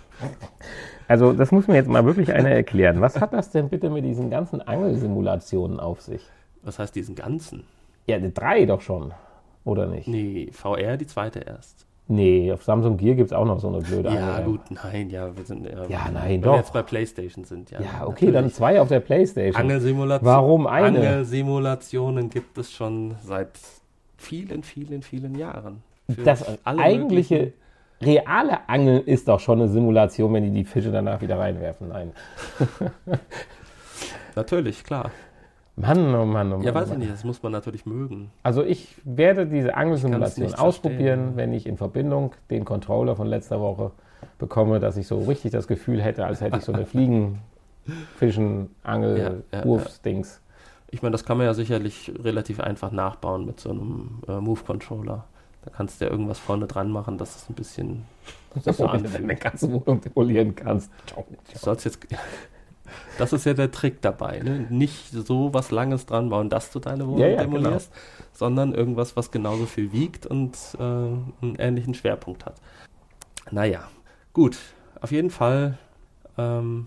Also das muss mir jetzt mal wirklich einer erklären. Was hat das denn bitte mit diesen ganzen Angelsimulationen auf sich? Was heißt diesen ganzen? Ja, die drei doch schon, oder nicht? Nee, VR die zweite erst. Nee, auf Samsung Gear gibt es auch noch so eine blöde Ja, Angel. gut, nein, ja, wir sind ja, Ja, nein, wenn doch. wir jetzt bei PlayStation sind, ja. Ja, okay, dann natürlich. zwei auf der Playstation. Angelsimulation. Warum eine? Angelsimulationen gibt es schon seit vielen, vielen, vielen Jahren. Das eigentliche möglichen- reale Angeln ist doch schon eine Simulation, wenn die die Fische danach wieder reinwerfen. Nein. <laughs> Natürlich, klar. Mann, oh Mann, oh Mann. Ja, weiß oh ich nicht, das muss man natürlich mögen. Also ich werde diese Angelsimulation ausprobieren, wenn ich in Verbindung den Controller von letzter Woche bekomme, dass ich so richtig das Gefühl hätte, als hätte ich so eine <laughs> Fliegen, Fischen, Angel, Ja, ja, Wurfsdings. Ich meine, das kann man ja sicherlich relativ einfach nachbauen mit so einem äh, Move-Controller. Da kannst du ja irgendwas vorne dran machen, dass es ein bisschen sich so anfühlt. deine ganze Wohnung demolieren kannst. Ciao, Du ciao. sollst jetzt. <laughs> Das ist ja der Trick dabei, ne? Nicht so was Langes dran bauen, dass du deine Wohnung Ja, ja, genau. demolierst, sondern irgendwas, was genauso viel wiegt und äh, einen ähnlichen Schwerpunkt hat. Naja, gut. Auf jeden Fall ähm,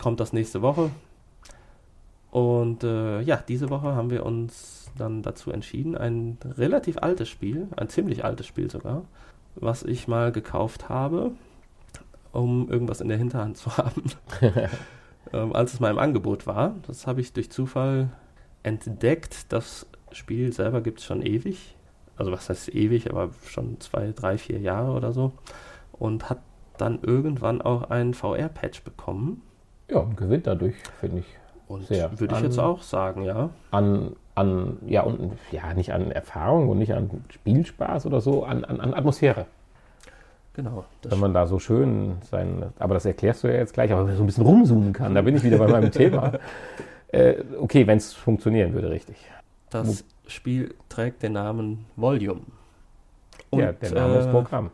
kommt das nächste Woche. Und äh, ja, diese Woche haben wir uns dann dazu entschieden, ein relativ altes Spiel, ein ziemlich altes Spiel sogar, was ich mal gekauft habe, um irgendwas in der Hinterhand zu <laughs> haben, <laughs> ähm, als es mal im Angebot war. Das habe ich durch Zufall entdeckt. Das Spiel selber gibt es schon ewig. Also was heißt ewig, aber schon zwei, drei, vier Jahre oder so. Und hat dann irgendwann auch einen VR-Patch bekommen. Ja, und gewinnt dadurch, finde ich. Und würde ich jetzt auch sagen, ja. An, an, ja, und ja, nicht an Erfahrung und nicht an Spielspaß oder so, an, an, an Atmosphäre. Genau. Wenn man da so schön sein, aber das erklärst du ja jetzt gleich, aber wenn man so ein bisschen rumzoomen kann, da bin ich wieder bei meinem <laughs> Thema. Äh, okay, wenn es funktionieren würde, richtig. Das Spiel trägt den Namen Volume. ja, der Name ist äh, Programm.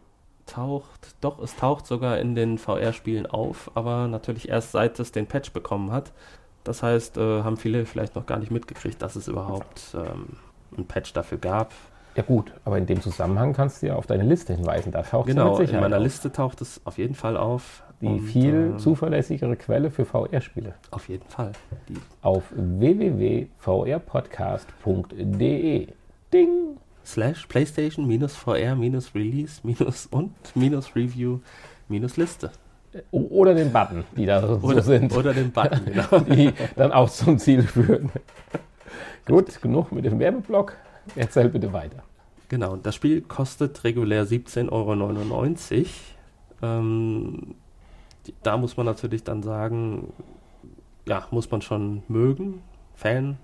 taucht, doch, es taucht sogar in den VR-Spielen auf, aber natürlich erst seit es den Patch bekommen hat. Das heißt, äh, haben viele vielleicht noch gar nicht mitgekriegt, dass es überhaupt ähm, einen Patch dafür gab. Ja gut, aber in dem Zusammenhang kannst du ja auf deine Liste hinweisen. Da taucht es Genau, mit in Sicherheit meiner auf. Liste taucht es auf jeden Fall auf. Die Und, viel ähm, zuverlässigere Quelle für VR-Spiele. Auf jeden Fall. Die Auf www.vrpodcast.de. Ding! slash PlayStation minus VR minus Release minus und minus Review minus Liste. Oder den Button, die da so Oder, sind. oder den Button, <laughs> genau. die dann auch zum Ziel führen. Gut, genug mit dem Werbeblock. Erzähl bitte weiter. Genau, das Spiel kostet regulär 17,99 Euro. Ähm, da muss man natürlich dann sagen, ja, muss man schon mögen, Fan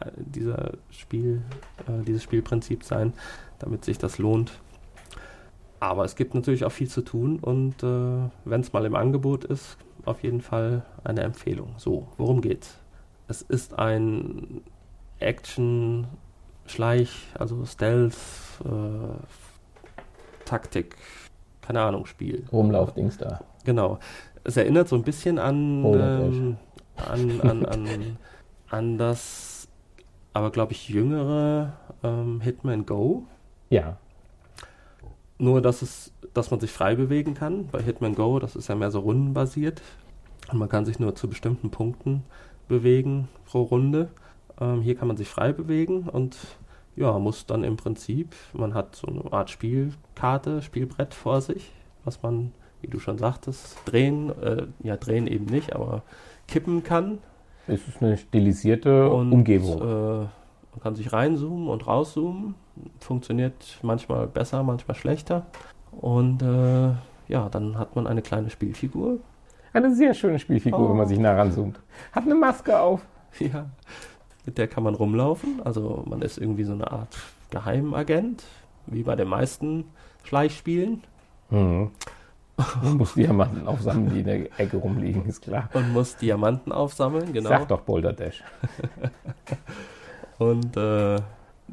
äh, dieser Spiel, äh, dieses Spielprinzip sein. damit sich das lohnt. Aber es gibt natürlich auch viel zu tun und äh, wenn es mal im Angebot ist, auf jeden Fall eine Empfehlung. So, worum geht's? Es ist ein Action, Schleich, also Stealth, äh, Taktik, keine Ahnung, Spiel. Rumlaufdings da. Genau. Es erinnert so ein bisschen an, ähm, an, an, an, an das, aber glaube ich, jüngere ähm, Hitman Go. Ja. Nur, dass, es, dass man sich frei bewegen kann. Bei Hitman Go, das ist ja mehr so rundenbasiert. Und man kann sich nur zu bestimmten Punkten bewegen pro Runde. Ähm, hier kann man sich frei bewegen und ja, muss dann im Prinzip, man hat so eine Art Spielkarte, Spielbrett vor sich, was man, wie du schon sagtest, drehen, äh, ja, drehen eben nicht, aber kippen kann. Es ist eine stilisierte und, Umgebung. Äh, man kann sich reinzoomen und rauszoomen. Funktioniert manchmal besser, manchmal schlechter. Und äh, ja, dann hat man eine kleine Spielfigur. Eine sehr schöne Spielfigur, oh. wenn man sich nah ranzoomt. Hat eine Maske auf. Ja, mit der kann man rumlaufen. Also man ist irgendwie so eine Art Geheimagent, wie bei den meisten Schleichspielen. Mhm. Man muss Diamanten aufsammeln, die in der Ecke rumliegen, ist klar. Und muss Diamanten aufsammeln, genau. Sag doch Boulder Dash. <laughs> Und äh,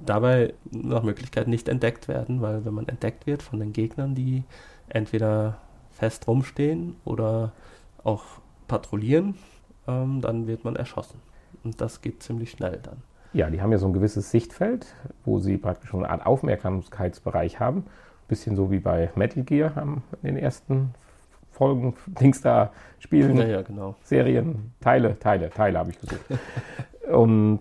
dabei nach Möglichkeit nicht entdeckt werden, weil wenn man entdeckt wird von den Gegnern, die entweder fest rumstehen oder auch patrouillieren, ähm, dann wird man erschossen. Und das geht ziemlich schnell dann. Ja, die haben ja so ein gewisses Sichtfeld, wo sie praktisch schon eine Art Aufmerksamkeitsbereich haben. Bisschen so wie bei Metal Gear haben in den ersten Folgen, <laughs> Dings da spielen, ja, ja, genau. Serien, Teile, Teile, Teile habe ich gesucht. <laughs> Und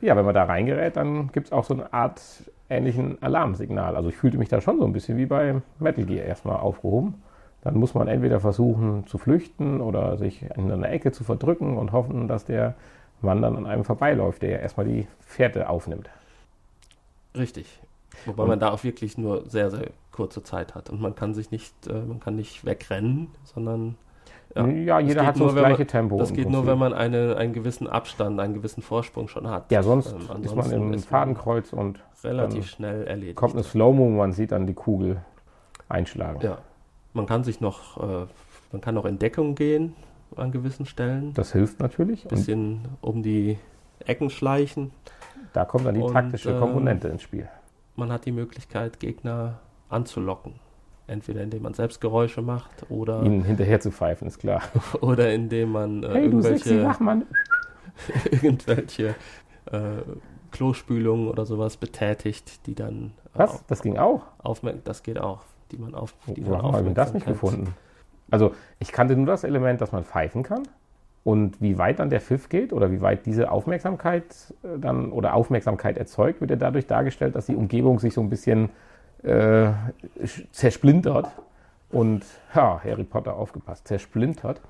ja, wenn man da reingerät, dann gibt es auch so eine Art ähnlichen Alarmsignal. Also ich fühlte mich da schon so ein bisschen wie bei Metal Gear erstmal aufgehoben. Dann muss man entweder versuchen zu flüchten oder sich in einer Ecke zu verdrücken und hoffen, dass der Mann dann an einem vorbeiläuft, der erstmal die Fährte aufnimmt. Richtig. Wobei und man da auch wirklich nur sehr, sehr kurze Zeit hat. Und man kann sich nicht, äh, man kann nicht wegrennen, sondern ja, ja jeder hat so das gleiche man, Tempo. Das geht nur, wenn man eine, einen gewissen Abstand, einen gewissen Vorsprung schon hat. Ja, sonst ähm, ist man im Fadenkreuz und relativ schnell erledigt. Kommt eine Slow-Mo, man sieht dann die Kugel einschlagen. Ja, man kann sich noch, äh, man kann noch in Deckung gehen an gewissen Stellen. Das hilft natürlich. Ein bisschen um die Ecken schleichen. Da kommt dann die und, taktische Komponente äh, ins Spiel. Man hat die Möglichkeit, Gegner anzulocken. Entweder indem man selbst Geräusche macht oder. Ihnen hinterher zu pfeifen, ist klar. <laughs> Oder indem man äh, hey, irgendwelche. Wachmann. <laughs> irgendwelche äh, Klospülungen oder sowas betätigt, die dann. Äh, Was? das ging auch? das geht auch. Die man auf. Die Wo haben wir das nicht gefunden? Also, ich kannte nur das Element, dass man pfeifen kann. Und wie weit dann der Pfiff geht oder wie weit diese Aufmerksamkeit äh, dann oder Aufmerksamkeit erzeugt, wird ja dadurch dargestellt, dass die Umgebung sich so ein bisschen äh, zersplintert und ja, Harry Potter aufgepasst, zersplintert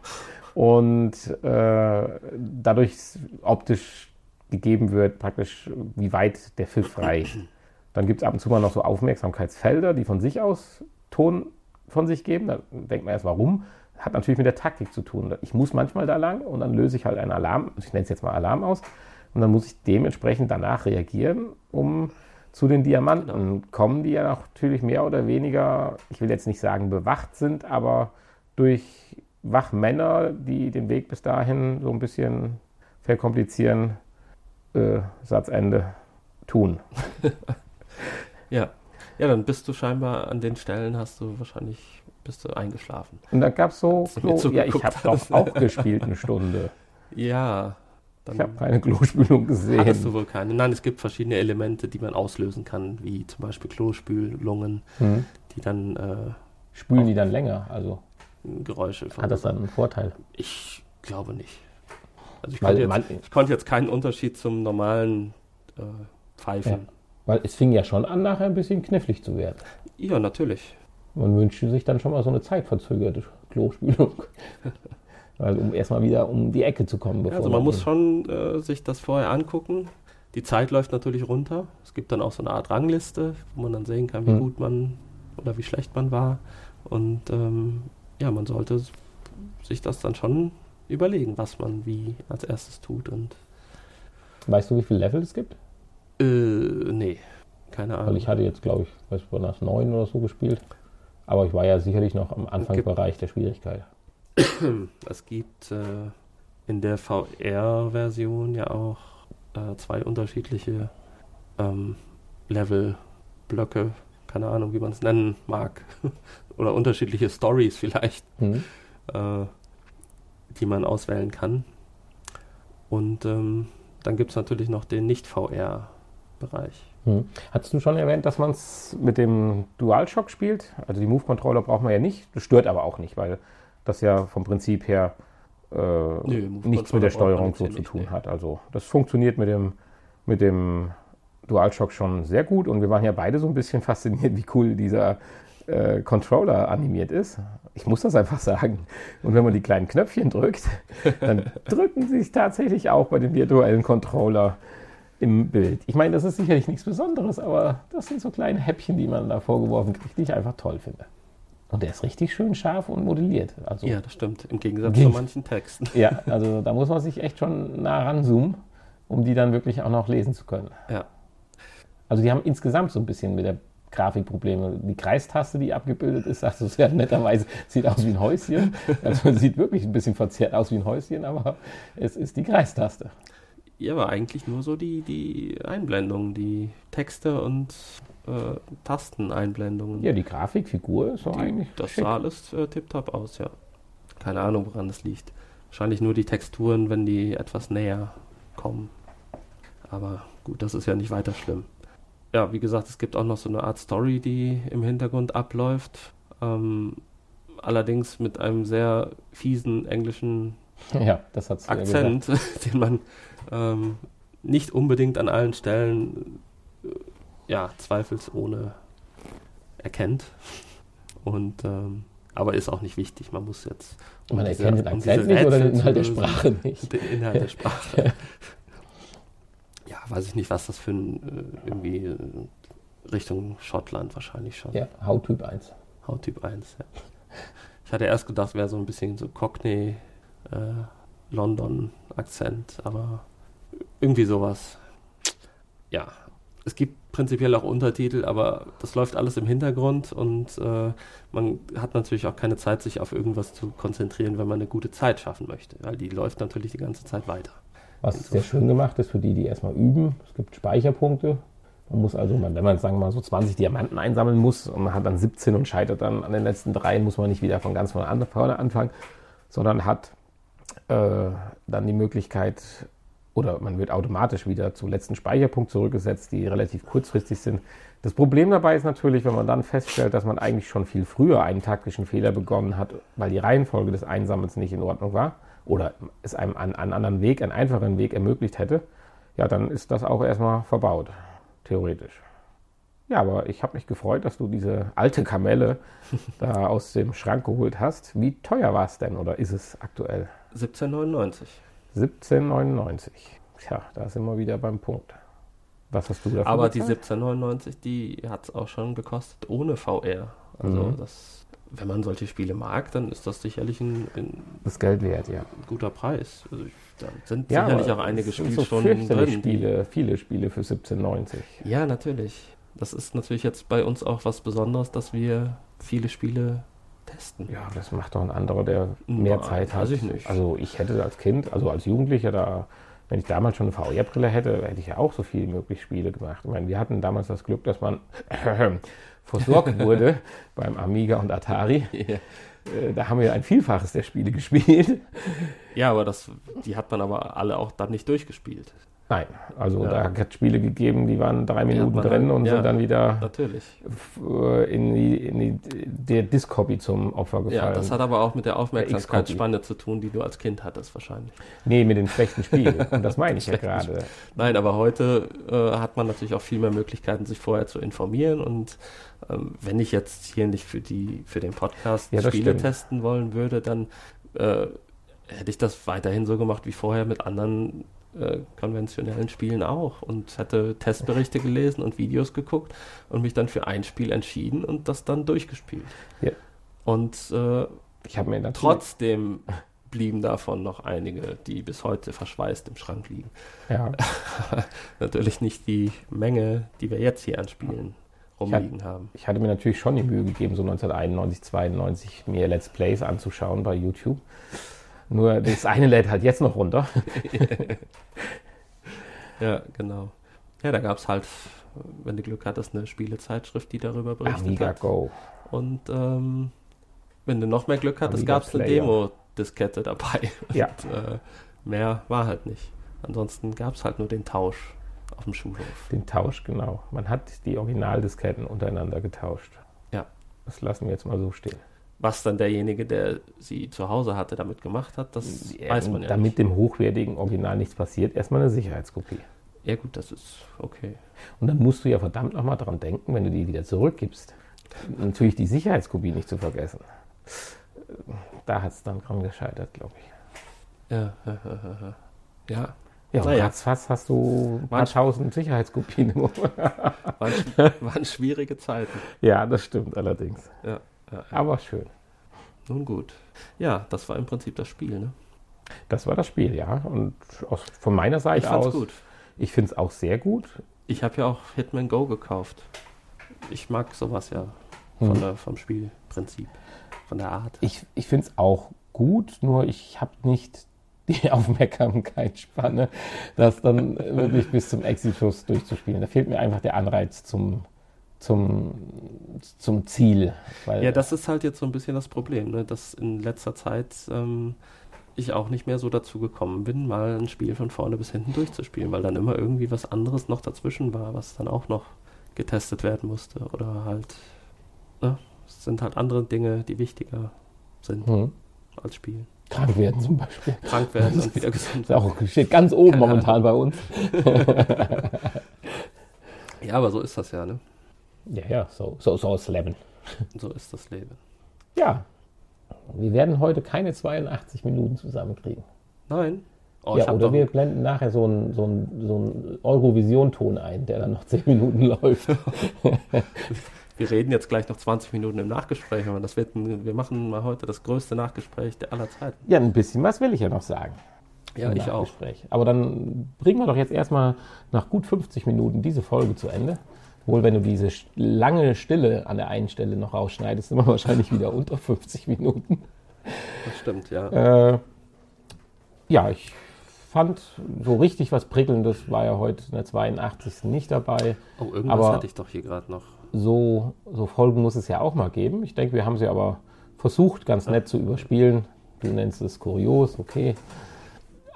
und äh, dadurch optisch gegeben wird, praktisch wie weit der Pfiff reicht. Dann gibt es ab und zu mal noch so Aufmerksamkeitsfelder, die von sich aus Ton von sich geben. Da denkt man erst, warum? Hat natürlich mit der Taktik zu tun. Ich muss manchmal da lang und dann löse ich halt einen Alarm, ich nenne es jetzt mal Alarm aus, und dann muss ich dementsprechend danach reagieren, um zu den Diamanten genau. kommen, die ja natürlich mehr oder weniger, ich will jetzt nicht sagen bewacht sind, aber durch Wachmänner, die den Weg bis dahin so ein bisschen verkomplizieren, äh, Satzende tun. <laughs> ja. Ja, dann bist du scheinbar an den Stellen, hast du wahrscheinlich, bist du eingeschlafen. Und da gab es so, ja, ich habe doch auch gespielt eine Stunde. <laughs> Ja, dann ich habe keine Klospülung gesehen. Hattest du wohl keine? Nein, es gibt verschiedene Elemente, die man auslösen kann, wie zum Beispiel Klospülungen, mhm. die dann. Äh, Spülen die dann länger? Also Geräusche. Hat das dann einen Vorteil? Ich glaube nicht. Also ich, konnte jetzt, ich konnte jetzt keinen Unterschied zum normalen äh, Pfeifen. Ja, weil es fing ja schon an, nachher ein bisschen knifflig zu werden. Ja, natürlich. Man wünschte sich dann schon mal so eine zeitverzögerte Klospülung. <laughs> Also um erstmal wieder um die Ecke zu kommen. also man, man muss schon äh, sich das vorher angucken. Die Zeit läuft natürlich runter. Es gibt dann auch so eine Art Rangliste, wo man dann sehen kann, wie hm. gut man oder wie schlecht man war. Und ähm, ja, man sollte sich das dann schon überlegen, was man wie als erstes tut. Und weißt du, wie viele Level es gibt? Äh, nee. Keine Ahnung. Weil ich hatte jetzt, glaube ich, weiß ich, das 9 oder so gespielt. Aber ich war ja sicherlich noch am Anfangsbereich der Schwierigkeit. <coughs> Es gibt äh, in der VR-Version ja auch äh, zwei unterschiedliche ähm, Level-Blöcke, keine Ahnung, wie man es nennen mag, <laughs> oder unterschiedliche Stories vielleicht, Hm. äh, die man auswählen kann. Und ähm, dann gibt es natürlich noch den Nicht-VR-Bereich. Hm. Hattest du schon erwähnt, dass man es mit dem DualShock spielt? Also die Move-Controller braucht man ja nicht. Das stört aber auch nicht, weil das ja vom Prinzip her äh, Move-Controller nichts mit der Steuerung so zu nicht, tun nee. hat. Also das funktioniert mit dem, mit dem DualShock schon sehr gut und wir waren ja beide so ein bisschen <laughs> fasziniert, wie cool dieser äh, Controller animiert ist. Ich muss das einfach sagen. Und wenn man die kleinen Knöpfchen drückt, <laughs> dann drücken sie sich tatsächlich auch bei dem virtuellen Controller im Bild. Ich meine, das ist sicherlich nichts Besonderes, aber das sind so kleine Häppchen, die man da vorgeworfen kriegt, die ich einfach toll finde. Und der ist richtig schön scharf und modelliert. Also, Ja, das stimmt. Im Gegensatz zu manchen Texten. ja, <laughs> also da muss man sich echt schon nah ranzoomen, um die dann wirklich auch noch lesen zu können. Ja. Also die haben insgesamt so ein bisschen mit der Grafik Probleme. Die Kreistaste, die abgebildet ist, sagst du sehr netterweise, sieht aus wie ein Häuschen. <laughs> Also sieht wirklich ein bisschen verzerrt aus wie ein Häuschen, aber es ist die Kreistaste. Ja, aber eigentlich nur so die, die Einblendungen, die Texte und äh, Tasteneinblendungen. Ja, die Grafikfigur ist so eigentlich das schick. sah alles äh, tipptopp aus, ja. Keine Ahnung, woran das liegt. Wahrscheinlich nur die Texturen, wenn die etwas näher kommen. Aber gut, das ist ja nicht weiter schlimm. Ja, wie gesagt, es gibt auch noch so eine Art Story, die im Hintergrund abläuft. Ähm, allerdings mit einem sehr fiesen englischen <laughs> Ja. Akzent, <laughs> den man ähm, nicht unbedingt an allen Stellen äh, ja, zweifelsohne erkennt. Und ähm, aber ist auch nicht wichtig. Man muss jetzt um Man diese- erkennt den um Akzent diese nicht oder den Inhalt der Sprache nicht. Den Inhalt der Sprache. ja, weiß ich nicht, was das für ein äh, irgendwie äh, Richtung Schottland wahrscheinlich schon. Ja, Hauttyp 1. Hauttyp 1, ja. Ich hatte erst gedacht, wäre so ein bisschen so Cockney, äh, London-Akzent, aber irgendwie sowas. Ja, es gibt prinzipiell auch Untertitel, aber das läuft alles im Hintergrund und äh, man hat natürlich auch keine Zeit, sich auf irgendwas zu konzentrieren, wenn man eine gute Zeit schaffen möchte, weil die läuft natürlich die ganze Zeit weiter. Was sehr schön gemacht ist für die, die erstmal üben. Es gibt Speicherpunkte. Man muss also, wenn man sagen wir mal so 20 Diamanten einsammeln muss und man hat dann 17 und scheitert dann an den letzten drei, muss man nicht wieder von ganz vorne anfangen, sondern hat äh, dann die Möglichkeit oder man wird automatisch wieder zum letzten Speicherpunkt zurückgesetzt, die relativ kurzfristig sind. Das Problem dabei ist natürlich, wenn man dann feststellt, dass man eigentlich schon viel früher einen taktischen Fehler begonnen hat, weil die Reihenfolge des Einsammelns nicht in Ordnung war oder es einem einen, einen anderen Weg, einen einfacheren Weg ermöglicht hätte, ja, dann ist das auch erstmal verbaut, theoretisch. Ja, aber ich habe mich gefreut, dass du diese alte Kamelle <laughs> da aus dem Schrank geholt hast. Wie teuer war es denn oder ist es aktuell? 1799. 17,99. Tja, da sind wir wieder beim Punkt. Was hast du dafür Aber die bezahlt? 1799, die hat es auch schon gekostet ohne VR. Also Mhm. das, wenn man solche Spiele mag, dann ist das sicherlich ein, ein das Geld wert, ja. guter Preis. Also ich, da sind ja sicherlich auch einige so Spielstunden fürchterlich drin. die- Spiele, viele Spiele für 17,90. Ja, natürlich. Das ist natürlich jetzt bei uns auch was Besonderes, dass wir viele Spiele testen. Ja, das macht doch ein anderer, der mehr Nein, Zeit hat. weiß ich nicht. Also ich hätte als Kind, also als Jugendlicher, da, wenn ich damals schon eine VR-Brille hätte, hätte ich ja auch so viel möglich Spiele gemacht. Ich meine, wir hatten damals das Glück, dass man <coughs> versorgt wurde <laughs> beim Amiga und Atari. Ja. Äh, Da haben wir ein Vielfaches der Spiele gespielt. Ja, aber das, die hat man aber alle auch dann nicht durchgespielt. Nein, also Ja. da hat es Spiele gegeben, die waren drei Minuten man drin und ja. sind dann wieder Natürlich. äh, in die, in die der Disc-Copy zum Opfer gefallen. Ja, das hat aber auch mit der. Aufmerksamkeitsspanne zu tun, die du als Kind hattest wahrscheinlich. nee, mit den schlechten Spielen. Und <laughs> das meine ich ja gerade. Nein, aber heute äh, hat man natürlich auch viel mehr Möglichkeiten, sich vorher zu informieren. Und ähm, wenn ich jetzt hier nicht für, die, für den Podcast Ja, Spiele stimmt. testen wollen würde, dann äh, hätte ich das weiterhin so gemacht wie vorher mit anderen äh, konventionellen Spielen auch und hätte Testberichte gelesen und Videos geguckt und mich dann für ein Spiel entschieden und das dann durchgespielt. Ja. Und äh, Ich habe mir trotzdem blieben davon noch einige, die bis heute verschweißt im Schrank liegen. Ja. <laughs> Natürlich nicht die Menge, die wir jetzt hier an Spielen rumliegen ich haben. Ich hatte mir natürlich schon die Mühe gegeben, so 1991, 92 mir Let's Plays anzuschauen bei YouTube. Nur das eine lädt halt jetzt noch runter. <laughs> ja, genau. Ja, da gab es halt, wenn du Glück hattest, eine Spielezeitschrift, die darüber berichtet Amiga hat. Go. Und ähm, wenn du noch mehr Glück hattest, gab es eine. Demo-Diskette dabei. Ja. Und, äh, mehr war halt nicht. Ansonsten gab es halt nur den Tausch auf dem Schulhof. Den Tausch, genau. Man hat die Originaldisketten untereinander getauscht. Ja. Das lassen wir jetzt mal so stehen. Was dann derjenige, der sie zu Hause hatte, damit gemacht hat, das weiß man ja Damit nicht. dem hochwertigen Original nichts passiert, erstmal eine Sicherheitskopie. Ja gut, das ist okay. Und dann musst du ja verdammt nochmal dran denken, wenn du die wieder zurückgibst. Natürlich die Sicherheitskopie nicht zu vergessen. Da hat es dann dran gescheitert, glaube ich. Ja, ja, ja, ja. ja. Ja, und Naja. ratzfatz hast du ein paar tausend Sicherheitskopien. Waren, <laughs> waren schwierige Zeiten. ja, das stimmt allerdings. Ja, ja, ja. Aber schön. Nun gut. Ja, das war im Prinzip das Spiel, ne? Das war das Spiel, ja. Und aus, von meiner Seite Ich fand's aus, gut. ich finde es auch sehr gut. Ich habe ja auch Hitman Go gekauft. Ich mag sowas ja von Hm. der, vom Spielprinzip, von der Art. Ich, ich finde es auch gut, nur ich habe nicht <laughs> die Aufmerksamkeitsspanne, das dann wirklich bis zum Exitus durchzuspielen. Da fehlt mir einfach der Anreiz zum, zum, zum Ziel. Ja, das ist halt jetzt so ein bisschen das Problem, ne? dass in letzter Zeit ähm, ich auch nicht mehr so dazu gekommen bin, mal ein Spiel von vorne bis hinten durchzuspielen, weil dann immer irgendwie was anderes noch dazwischen war, was dann auch noch getestet werden musste. Oder halt, ne? es sind halt andere Dinge, die wichtiger sind hm, als Spielen. krank werden zum Beispiel. Krank werden und wieder gesund ist auch, steht ganz oben Keine momentan bei uns. <laughs> Ja, aber so ist das ja, ne? Ja, ja, so, so, so ist Leben. <laughs> So ist das Leben. Ja, wir werden heute keine 82 Minuten zusammenkriegen. Nein. Oh, ja, oder wir blenden nachher so einen so einen- so einen Eurovision-Ton ein, der dann noch 10 Minuten <laughs> läuft. <laughs> wir reden jetzt gleich noch 20 Minuten im Nachgespräch, aber das wird ein, wir machen mal heute das größte Nachgespräch der aller Zeiten. Ja, ein bisschen was will ich ja noch sagen. Ja, ich auch. Aber dann bringen wir doch jetzt erstmal nach gut 50 Minuten diese Folge zu Ende. Wohl, wenn du diese lange Stille an der einen Stelle noch rausschneidest, sind wir <laughs> wahrscheinlich wieder unter 50 Minuten. Das stimmt, ja. Äh, ja, ich fand so richtig was Prickelndes war ja heute in der 82. nicht dabei. Oh, irgendwas aber- hatte ich doch hier gerade noch. So, so Folgen muss es ja auch mal geben. Ich denke, wir haben sie aber versucht, ganz nett zu überspielen. Du nennst es kurios, okay.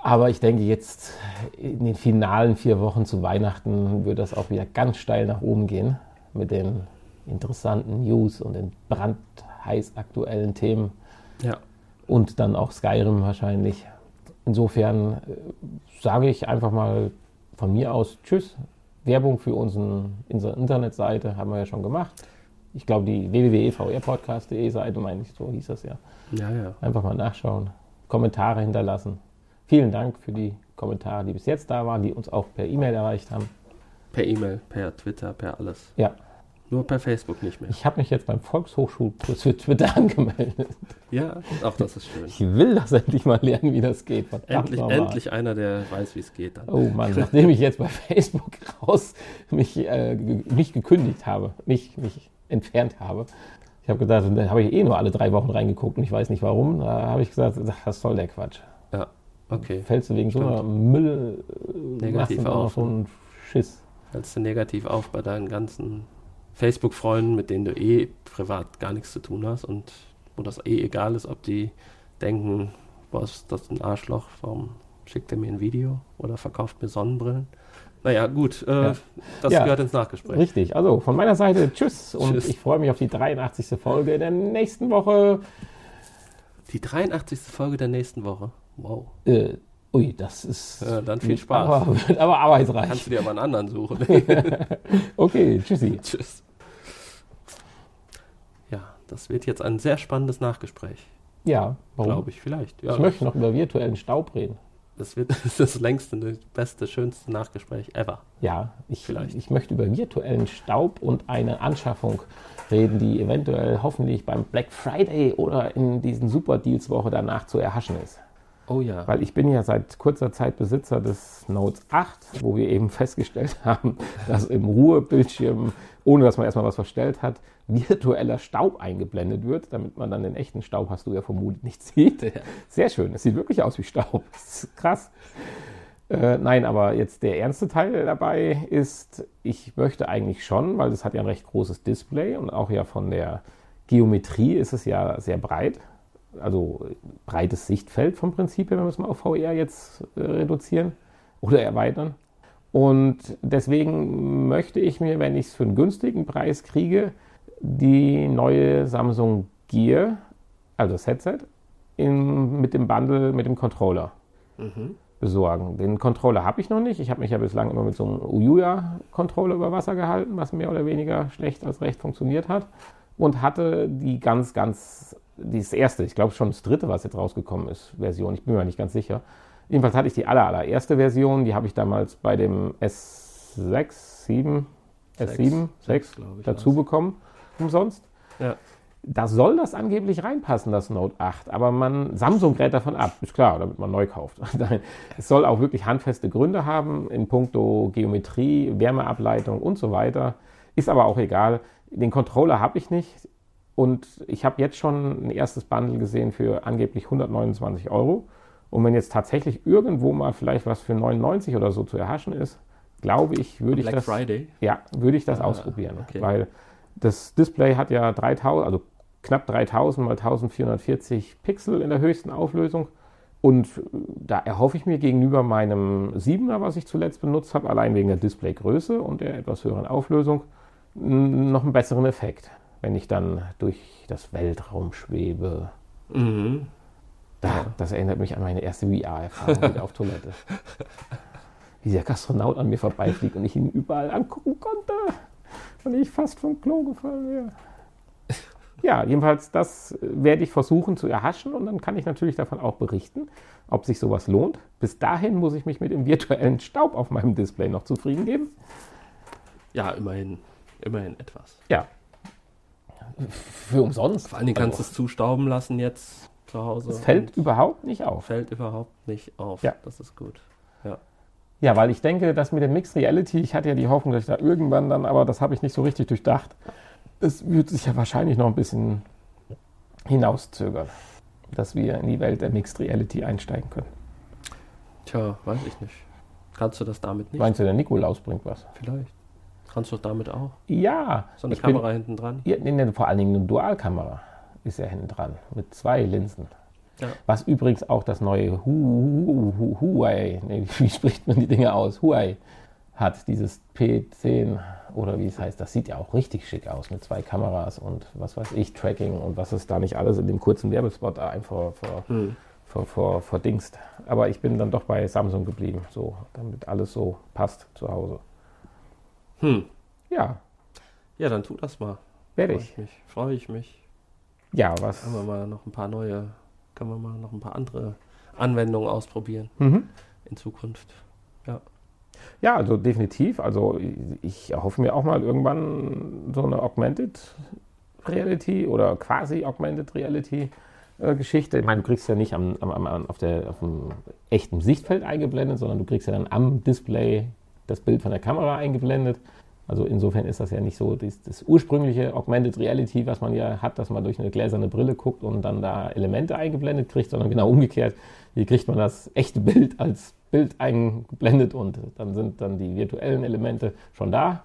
Aber ich denke, jetzt in den finalen vier Wochen zu Weihnachten wird das auch wieder ganz steil nach oben gehen mit den interessanten News und den brandheiß aktuellen Themen Ja. und dann auch Skyrim wahrscheinlich. Insofern äh, sage ich einfach mal von mir aus Tschüss. Werbung für unseren, unsere Internetseite haben wir ja schon gemacht. Ich glaube, die www.evrpodcast.de Seite, meine ich, so hieß das ja. Ja, ja. Einfach mal nachschauen, Kommentare hinterlassen. Vielen Dank für die Kommentare, die bis jetzt da waren, die uns auch per E-Mail erreicht haben. Per E-Mail, per Twitter, per alles. Ja, Nur per Facebook nicht mehr. ich habe mich jetzt beim Volkshochschulkurs für Twitter <laughs> angemeldet. Ja, auch das ist schön. Ich will das endlich mal lernen, wie das geht. Verdammt Endlich, endlich einer, der weiß, wie es geht dann. Oh Mann, nachdem ich jetzt bei Facebook raus mich, äh, mich gekündigt habe, mich, mich entfernt habe. Ich habe gedacht, da habe ich eh nur alle drei Wochen reingeguckt und ich weiß nicht warum. Da habe ich gesagt, das soll der Quatsch. Okay. Fällst du wegen so einer Müll äh, Negativ auf, so einen Schiss. Fällst du negativ auf bei deinen ganzen Facebook-Freunden, mit denen du eh privat gar nichts zu tun hast und wo das eh egal ist, ob die denken, was das ist ein Arschloch, warum schickt er mir ein Video oder verkauft mir Sonnenbrillen? Naja, gut, äh, Ja. das Ja. gehört ins Nachgespräch. Richtig, also von meiner Seite Tschüss <laughs> und Tschüss. ich freue mich auf die 83. Folge der nächsten Woche. Die 83. Folge der nächsten Woche. Wow. Äh, ui, das ist Ja, dann viel Spaß. Aber, aber arbeitsreich. Kannst du dir aber einen anderen suchen. <laughs> Okay, tschüssi. <laughs> Tschüss. Ja, das wird jetzt ein sehr spannendes Nachgespräch. Ja, warum? Glaube ich, vielleicht. Ja, Ich möchte noch über virtuellen Staub reden. Das wird <laughs> das längste, das beste, schönste Nachgespräch ever. Ja, ich, Vielleicht. ich möchte über virtuellen Staub und eine Anschaffung reden, die eventuell hoffentlich beim Black Friday oder in diesen Super Deals Woche danach zu erhaschen ist. Oh ja. Weil ich bin ja seit kurzer Zeit Besitzer des Notes 8, wo wir eben festgestellt <laughs> haben, dass im Ruhebildschirm, ohne dass man erstmal was verstellt hat, virtueller Staub eingeblendet wird, damit man dann den echten Staub, hast du ja vermutet, nicht sieht. Ja. Sehr schön. Es sieht wirklich aus wie Staub. <laughs> Das ist krass. Äh, nein, aber jetzt der ernste Teil dabei ist, ich möchte eigentlich schon, weil das hat ja ein recht großes Display und auch ja von der Geometrie ist es ja sehr breit also breites Sichtfeld vom Prinzip her, wenn wir es mal auf VR jetzt äh, reduzieren oder erweitern. Und deswegen möchte ich mir, wenn ich es für einen günstigen Preis kriege, die neue Samsung Gear, also das Headset, in, mit dem Bundle, mit dem Controller mhm. besorgen. Den Controller habe ich noch nicht. Ich habe mich ja bislang immer mit so einem Uyuya-Controller über Wasser gehalten, was mehr oder weniger schlecht als recht funktioniert hat. Und hatte die ganz, ganz das erste, ich glaube schon das dritte, was jetzt rausgekommen ist, Version. Ich bin mir nicht ganz sicher. Jedenfalls hatte ich die aller, allererste Version, die habe ich damals bei dem S6, 7, 6, S7, 6, dazu was. bekommen, umsonst. Ja. Da soll das angeblich reinpassen, das Note 8, aber man, Samsung rät davon ab, ist klar, damit man neu kauft. <laughs> es soll auch wirklich handfeste Gründe haben in puncto Geometrie, Wärmeableitung und so weiter. Ist aber auch egal. Den Controller habe ich nicht. Und ich habe jetzt schon ein erstes Bundle gesehen für angeblich 129 Euro. Und wenn jetzt tatsächlich irgendwo mal vielleicht was für 99 oder so zu erhaschen ist, glaube ich, würde ich das, Friday? Ja, würde ich das ah, ausprobieren. Okay. Weil das Display hat ja 3000, also knapp 3000 mal 1440 Pixel in der höchsten Auflösung. Und da erhoffe ich mir gegenüber meinem 7er, was ich zuletzt benutzt habe, allein wegen der Displaygröße und der etwas höheren Auflösung, noch einen besseren Effekt wenn ich dann durch das Weltraum schwebe. Mhm. Da. Das erinnert mich an meine erste VR-Erfahrung auf Toilette. <laughs> Wie der Gastronaut an mir vorbeifliegt und ich ihn überall angucken konnte und ich fast vom Klo gefallen wäre. Ja, jedenfalls, das werde ich versuchen zu erhaschen und dann kann ich natürlich davon auch berichten, ob sich sowas lohnt. Bis dahin muss ich mich mit dem virtuellen Staub auf meinem Display noch zufrieden geben. Ja, immerhin, immerhin etwas. Ja, für umsonst. Vor allen Dingen kannst du es zustauben lassen jetzt zu Hause. Es fällt überhaupt nicht auf. Fällt überhaupt nicht auf. Ja. Das ist gut. Ja. Ja, weil ich denke, dass mit dem Mixed Reality, ich hatte ja die Hoffnung, dass ich da irgendwann dann, aber das habe ich nicht so richtig durchdacht. Es wird sich ja wahrscheinlich noch ein bisschen hinauszögern, dass wir in die Welt der Mixed Reality einsteigen können. Tja, weiß ich nicht. Kannst du das damit nicht? Meinst du, der Nikolaus bringt was? Vielleicht. Kannst du damit auch? Ja. So eine Kamera bin, hinten dran? Ja, nee, vor allen Dingen eine Dualkamera ist ja hinten dran mit zwei Linsen. Ja. Was übrigens auch das neue Hu, Hu, Huawei, nee, <laughs> wie spricht man die Dinge aus? Huawei hat dieses P10 oder wie es heißt, das sieht ja auch richtig schick aus mit zwei Kameras und was weiß ich, Tracking und was es da nicht alles in dem kurzen Werbespot einfach vor, hm. vor, vor, verdingst. Aber ich bin dann doch bei Samsung geblieben, so, damit alles so passt zu Hause. Hm. Ja. Ja, dann tu das mal. Werde ich. Mich, freue ich mich. Ja, was? Können wir mal noch ein paar neue, können wir mal noch ein paar andere Anwendungen ausprobieren mhm. in Zukunft. Ja. Ja, also definitiv. Also ich erhoffe mir auch mal irgendwann so eine Augmented Reality oder quasi Augmented Reality äh, Geschichte. Ich meine, du kriegst ja nicht am, am, am, auf, der, auf dem echten Sichtfeld eingeblendet, sondern du kriegst ja dann am Display das Bild von der Kamera eingeblendet. Also insofern ist das ja nicht so das, das, ursprüngliche Augmented Reality, was man ja hat, dass man durch eine gläserne Brille guckt und dann da Elemente eingeblendet kriegt, sondern genau umgekehrt. Hier kriegt man das echte Bild als Bild eingeblendet und dann sind dann die virtuellen Elemente schon da.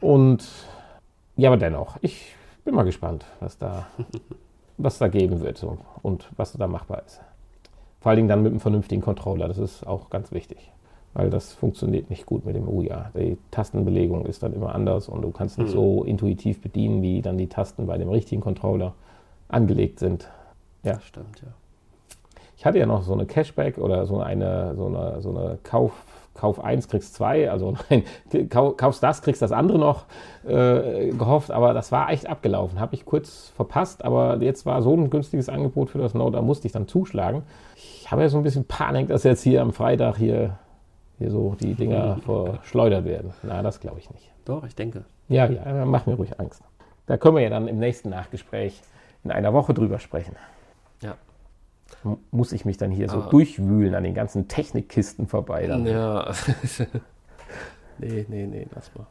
Und ja, aber dennoch, ich bin mal gespannt, was da, <laughs> was da geben wird so, und was da machbar ist. Vor allen Dingen dann mit einem vernünftigen Controller, das ist auch ganz wichtig weil das funktioniert nicht gut mit dem Uja. Die Tastenbelegung ist dann immer anders und du kannst nicht mhm. so intuitiv bedienen, wie dann die Tasten bei dem richtigen Controller angelegt sind. Ja, stimmt, ja. Ich hatte ja noch so eine Cashback oder so eine, so eine, so eine Kauf, kauf eins, kriegst zwei, also <laughs> nein, kau, kaufst das, kriegst das andere noch äh, gehofft, aber das war echt abgelaufen. Habe ich kurz verpasst, aber jetzt war so ein günstiges Angebot für das Note, da musste ich dann zuschlagen. Ich habe ja so ein bisschen Panik, dass jetzt hier am Freitag hier, hier so die Dinger verschleudert werden. Na, das glaube ich nicht. Doch, ich denke. Ja, ja, mach mir ruhig Angst. Da können wir ja dann im nächsten Nachgespräch in einer Woche drüber sprechen. Ja. Muss ich mich dann hier so Aber- durchwühlen an den ganzen Technikkisten vorbei. Dann. Ja. <laughs> nee, nee, nee, lass mal.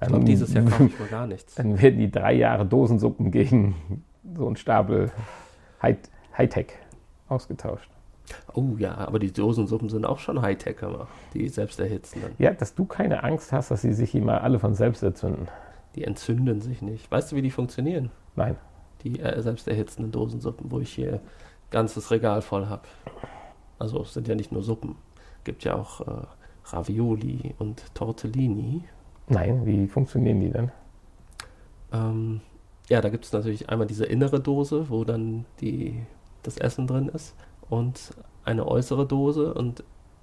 Ich glaube, dieses Jahr kaufe ich mal gar nichts. Dann werden die drei Jahre Dosensuppen gegen so einen Stapel High- Hightech ausgetauscht. Oh ja, aber die Dosensuppen sind auch schon Hightech, immer. Die selbst erhitzen dann. Ja, dass du keine Angst hast, dass sie sich immer alle von selbst entzünden. Die entzünden sich nicht. Weißt du, wie die funktionieren? Nein. Die äh, selbst erhitzenden Dosensuppen, wo ich hier ganzes Regal voll habe. Also es sind ja nicht nur Suppen. Gibt ja auch äh, Ravioli und Tortellini. Nein, wie funktionieren die denn? Ähm, ja, da gibt es natürlich einmal diese innere Dose, wo dann die, das Essen drin ist. Und eine äußere Dose und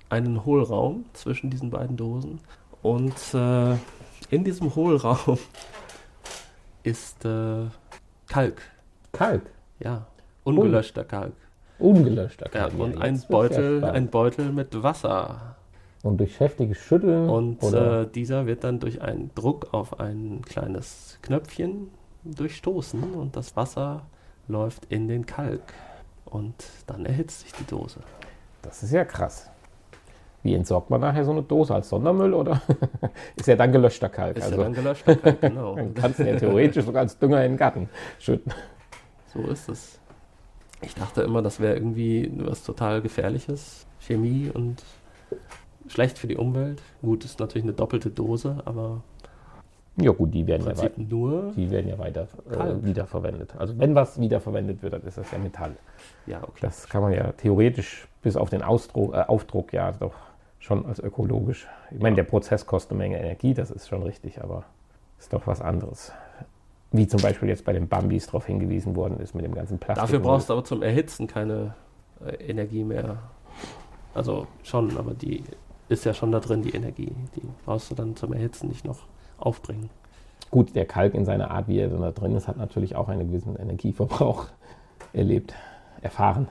einen Hohlraum zwischen diesen beiden Dosen. Und äh, in diesem Hohlraum <laughs> ist äh, Kalk. Kalk. Ja, ungelöschter Kalk. Ungelöschter Ja, Kalk. und Ja, ein ja Beutel, ein Beutel mit Wasser. Und durch heftiges Schütteln Und äh, dieser wird dann durch einen Druck auf ein kleines Knöpfchen durchstoßen und das Wasser läuft in den Kalk. Und dann erhitzt sich die Dose. das ist ja krass. Wie entsorgt man nachher so eine Dose als Sondermüll oder <laughs> ist ja dann gelöschter Kalk? Ist also ja dann gelöschter Kalk, <laughs> genau. dann kannst du ja theoretisch sogar als Dünger in den Garten schütten. So ist es. Ich dachte immer, das wäre irgendwie was total Gefährliches. Chemie und schlecht für die Umwelt. Gut, ist natürlich eine doppelte Dose, aber Ja gut, die werden ja, wei- nur. die werden ja weiter äh, wiederverwendet. Also wenn was wiederverwendet wird, dann ist das ja Metall. Ja, okay. Das kann man ja theoretisch bis auf den Ausdruck, äh, Aufdruck ja doch schon als ökologisch. Ich meine, Ja. der Prozess kostet eine Menge Energie, das ist schon richtig, aber ist doch was anderes. Wie zum Beispiel jetzt bei den Bambis darauf hingewiesen worden ist mit dem ganzen Plastik. Dafür brauchst du aber zum Erhitzen keine äh, Energie mehr. Also schon, aber die ist ja schon da drin, die Energie. Die brauchst du dann zum Erhitzen nicht noch aufbringen. Gut, der Kalk in seiner Art, wie er da drin ist, hat natürlich auch einen gewissen Energieverbrauch <laughs> erlebt, erfahren.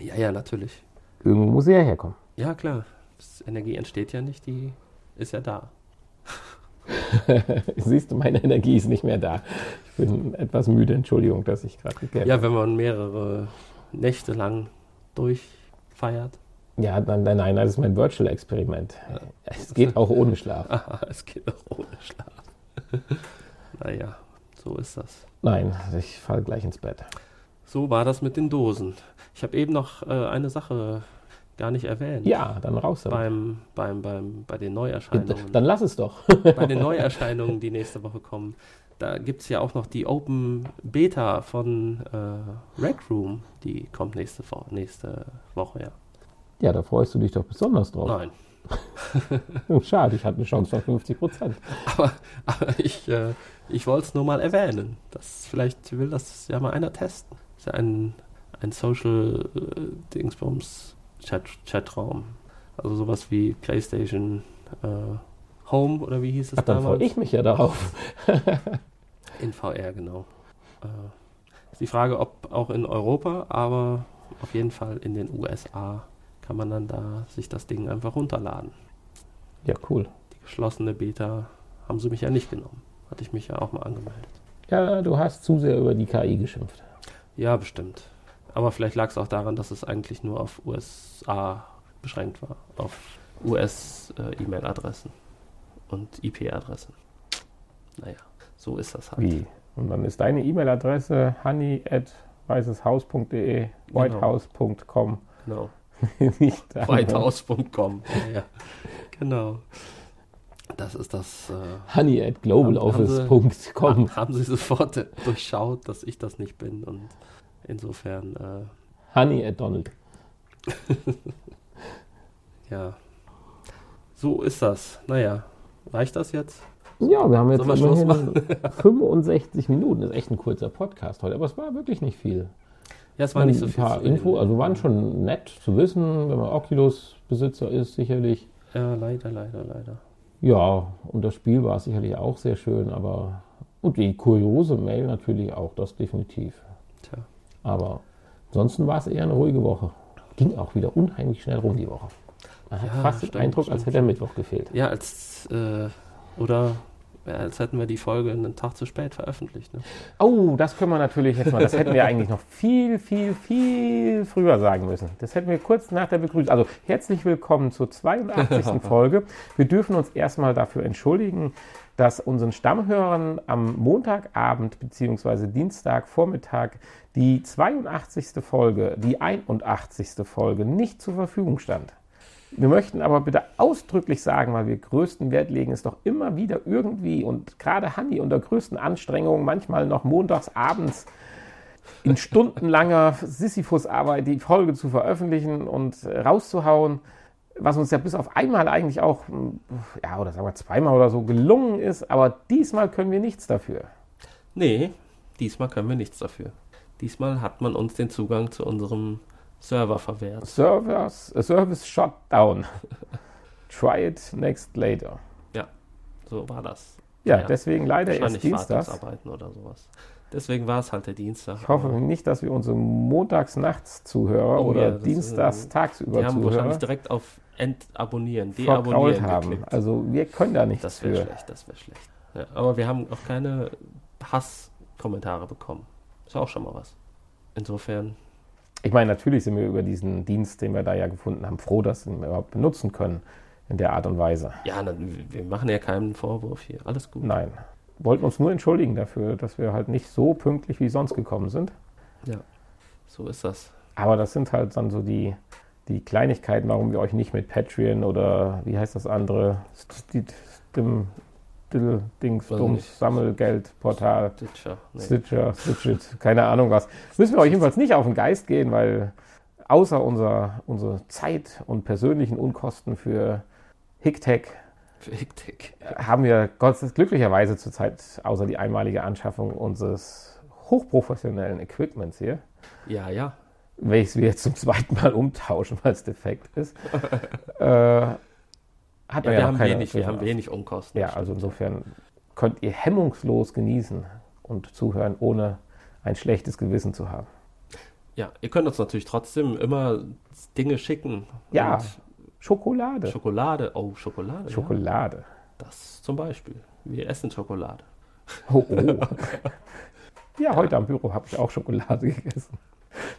Ja, ja, natürlich. Irgendwo muss er ja herkommen. Ja, klar. Das Energie entsteht ja nicht, die ist ja da. <laughs> Siehst du, meine Energie ist nicht mehr da. Ich bin etwas müde, Entschuldigung, dass ich gerade gekämpft Ja, wenn man mehrere Nächte lang durchfeiert. Ja, nein, nein, das ist mein Virtual-Experiment. Ja. Es geht auch ohne Schlaf. <laughs> Aha, es geht auch ohne Schlaf. <laughs> naja, so ist das. Nein, ich falle gleich ins Bett. So war das mit den Dosen. Ich habe eben noch äh, eine Sache gar nicht erwähnt. Ja, dann raus damit. beim, beim, beim, bei den Neuerscheinungen. Dann lass es doch. <laughs> bei den Neuerscheinungen, die nächste Woche kommen. Da gibt es ja auch noch die Open Beta von äh, Rec Room. Die kommt nächste, nächste Woche, ja. Ja, da freust du dich doch besonders drauf. Nein. <laughs> Oh, Schade, ich hatte eine Chance von 50 Prozent. Aber, aber ich, äh, ich wollte es nur mal erwähnen. Das, vielleicht will das ja mal einer testen. Das ist ja ein, ein Social äh, Dingsbums Chat, Chatraum. Also sowas wie PlayStation äh, Home oder wie hieß es Ach, dann freue damals? ich mich ja darauf. <laughs> In VR, genau. Äh, ist die Frage, ob auch in Europa, aber auf jeden Fall in den USA kann man dann da sich das Ding einfach runterladen. Ja, cool. Die geschlossene Beta haben sie mich ja nicht genommen. Hatte ich mich ja auch mal angemeldet. Ja, du hast zu sehr über die KI geschimpft. Ja, bestimmt. Aber vielleicht lag es auch daran, dass es eigentlich nur auf USA beschränkt war. Auf US-E-Mail-Adressen und IP-Adressen. Naja, so ist das halt. Wie? Und dann ist deine E-Mail-Adresse honey at weißeshaus.de, whitehouse.com. Genau. <laughs> Nicht da. Whitehouse.com. Ja, ja. Genau. Das ist das. Äh, Honey at globaloffice.com. haben, haben Sie sofort durchschaut, dass ich das nicht bin und insofern, äh, Honey at Donald. <laughs> ja. So ist das. Naja, reicht das jetzt? Ja, wir haben jetzt wir immerhin 65 Minuten. Das ist echt ein kurzer Podcast heute, aber es war wirklich nicht viel. Ja, es war nicht so ein viel. paar zu Info, also waren schon nett zu wissen, wenn man Oculus-Besitzer ist, sicherlich. Ja, leider, leider, leider. Ja, und das Spiel war sicherlich auch sehr schön, aber. Und die kuriose Mail natürlich auch, das definitiv. Tja. Aber ansonsten war es eher eine ruhige Woche. Ging auch wieder unheimlich schnell rum die Woche. Man hat Ja, fast den stimmt, Eindruck, stimmt, als hätte der Mittwoch gefehlt. Ja, als, äh, oder als hätten wir die Folge einen Tag zu spät veröffentlicht. Ne? Oh, das können wir natürlich jetzt mal. Das hätten wir eigentlich noch viel, viel, viel früher sagen müssen. Das hätten wir kurz nach der Begrüßung. Also herzlich willkommen zur 82. <laughs> Folge. Wir dürfen uns erstmal dafür entschuldigen, dass unseren Stammhörern am Montagabend bzw. Dienstagvormittag die 82. Folge, die 81. Folge nicht zur Verfügung stand. Wir möchten aber bitte ausdrücklich sagen, weil wir größten Wert legen, es doch immer wieder irgendwie und gerade Hanni unter größten Anstrengungen, manchmal noch montags abends in stundenlanger Sisyphus-Arbeit die Folge zu veröffentlichen und rauszuhauen, was uns ja bis auf einmal eigentlich auch, ja, oder sagen wir zweimal oder so gelungen ist, aber diesmal können wir nichts dafür. Nee, diesmal können wir nichts dafür. Diesmal hat man uns den Zugang zu unserem Server verwehrt. Servers, äh, Service Shutdown. <laughs> Try it next later. So war das. Ja, Ja. deswegen leider erst Dienstags. Wartungsarbeiten oder sowas. Deswegen war es halt der Dienstag. Ich hoffe nicht, dass wir unsere Montags-Nachts-Zuhörer Oh oder ja, das ist, Dienstags Die haben wahrscheinlich direkt auf Entabonnieren, deabonnieren haben. geklickt. Also wir können da nichts Das wäre schlecht, das wäre schlecht. Ja, aber wir haben auch keine Hasskommentare bekommen. Ist auch schon mal was. Insofern, Ich meine, natürlich sind wir über diesen Dienst, den wir da ja gefunden haben, froh, dass wir ihn überhaupt benutzen können in der Art und Weise. ja, na, wir machen ja keinen Vorwurf hier. Alles gut. Nein. Wollten uns nur entschuldigen dafür, dass wir halt nicht so pünktlich wie sonst gekommen sind. So ist das. Aber das sind halt dann so die, die Kleinigkeiten, warum wir euch nicht mit Patreon oder wie heißt das andere? Stim, Diddle, Dings, Weiß Dums, nicht. Sammelgeldportal, Ditcher. Nee. Stitcher, Stitchit, keine Ahnung was. Müssen wir euch jedenfalls nicht auf den Geist gehen, weil außer unser, unsere Zeit und persönlichen Unkosten für HickTech Hektik. haben wir Gott glücklicherweise zurzeit außer die einmalige Anschaffung unseres hochprofessionellen Equipments hier, Ja, ja. welches wir jetzt zum zweiten Mal umtauschen, weil es defekt ist, <laughs> äh, hat Ja, wir, ja haben keine wenig, wir haben Erklärung. wenig Unkosten. Ja, also insofern könnt ihr hemmungslos genießen und zuhören, ohne ein schlechtes Gewissen zu haben. Ja, ihr könnt uns natürlich trotzdem immer Dinge schicken. Ja, Schokolade. Schokolade. Oh, Schokolade. Ja. Schokolade. Das zum Beispiel. Wir essen Schokolade. Oh, oh. <laughs> ja, heute am Büro habe ich auch Schokolade <laughs> gegessen.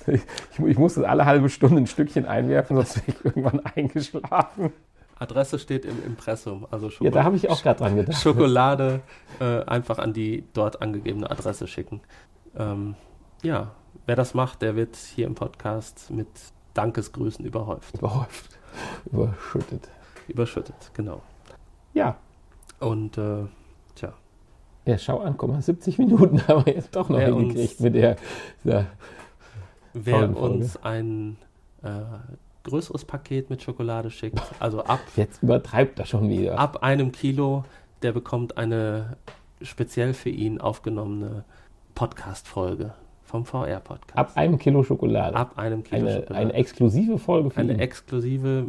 Ich, ich musste alle halbe Stunde ein Stückchen einwerfen, sonst wäre ich irgendwann <laughs> eingeschlafen. Adresse steht im Impressum. Also Ja, Schoko da habe ich auch gerade dran gedacht. Schokolade äh, einfach an die dort angegebene Adresse schicken. Ähm, ja, wer das macht, der wird hier im Podcast mit Dankesgrüßen überhäuft. Überhäuft. Überschüttet. Überschüttet, genau. Ja, Und äh, tja, ja, schau an, guck mal, 70 Minuten <laughs> haben wir jetzt doch noch Wer hingekriegt uns- mit der, der wer uns ein äh, größeres Paket mit Schokolade schickt, also ab, Jetzt übertreibt er schon wieder. ab einem Kilo, der bekommt eine speziell für ihn aufgenommene Podcast-Folge vom VR-Podcast. Ab einem Kilo Schokolade. Ab einem Kilo eine, Schokolade. eine exklusive Folge für Eine ihn. exklusive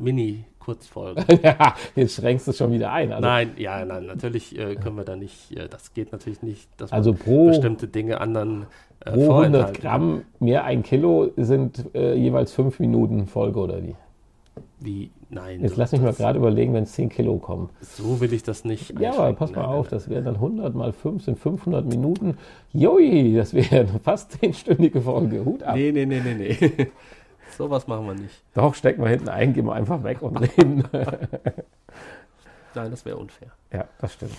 Mini-Kurzfolge. <laughs> ja, jetzt schränkst du es schon wieder ein. Also, nein, ja, nein, natürlich äh, können wir da nicht, äh, das geht natürlich nicht, dass also man pro, bestimmte Dinge anderen äh, pro 100 vorenthalten. Gramm mehr ein Kilo sind äh, jeweils 5 Minuten Folge oder wie? Wie, nein. Jetzt lass mich mal gerade überlegen, wenn es 10 Kilo kommen. So will ich das nicht. Ja, aber pass mal Nein, auf, nein, das wären dann 100 mal 5 sind 500 Minuten. Joi, das wäre <laughs> fast 10-stündige Folge. Hut ab. Nee, nee, nee, nee, nee. Sowas machen wir nicht. Doch, stecken wir hinten ein, gehen wir einfach weg und <laughs> reden. Nein, das wäre unfair. ja, das stimmt.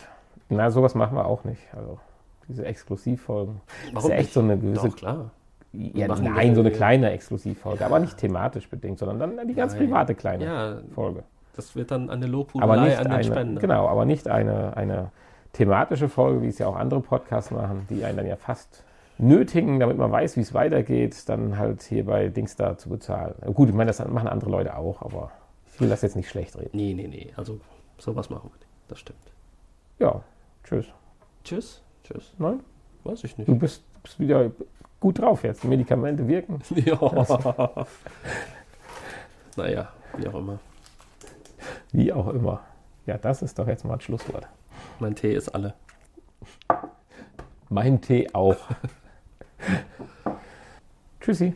Na, sowas machen wir auch nicht. Also diese Exklusivfolgen. Das Warum ist ja echt nicht? so eine gewisse Doch, klar. Ja, nein, so eine kleine Exklusivfolge, Ja. aber nicht thematisch bedingt, sondern dann die ganz Nein. private kleine Ja, Folge. das wird dann eine Aber Lobhudelei nicht an den eine, Spender. genau, aber nicht eine, eine thematische Folge, wie es ja auch andere Podcasts machen, die einen dann ja fast nötigen, damit man weiß, wie es weitergeht, dann halt hier bei Dings da zu bezahlen. Gut, ich meine, das machen andere Leute auch, aber ich will das jetzt nicht schlecht reden. Nee, nee, nee. Also, sowas machen wir nicht. Das stimmt. Ja, tschüss. Tschüss. Tschüss. Nein? Weiß ich nicht. Du bist, bist wieder gut drauf jetzt. Die Medikamente wirken. <laughs> ja. naja, wie auch immer. Wie auch immer. Ja, das ist doch jetzt mal ein Schlusswort. Mein Tee ist alle. Mein Tee auch. <laughs> Tschüssi.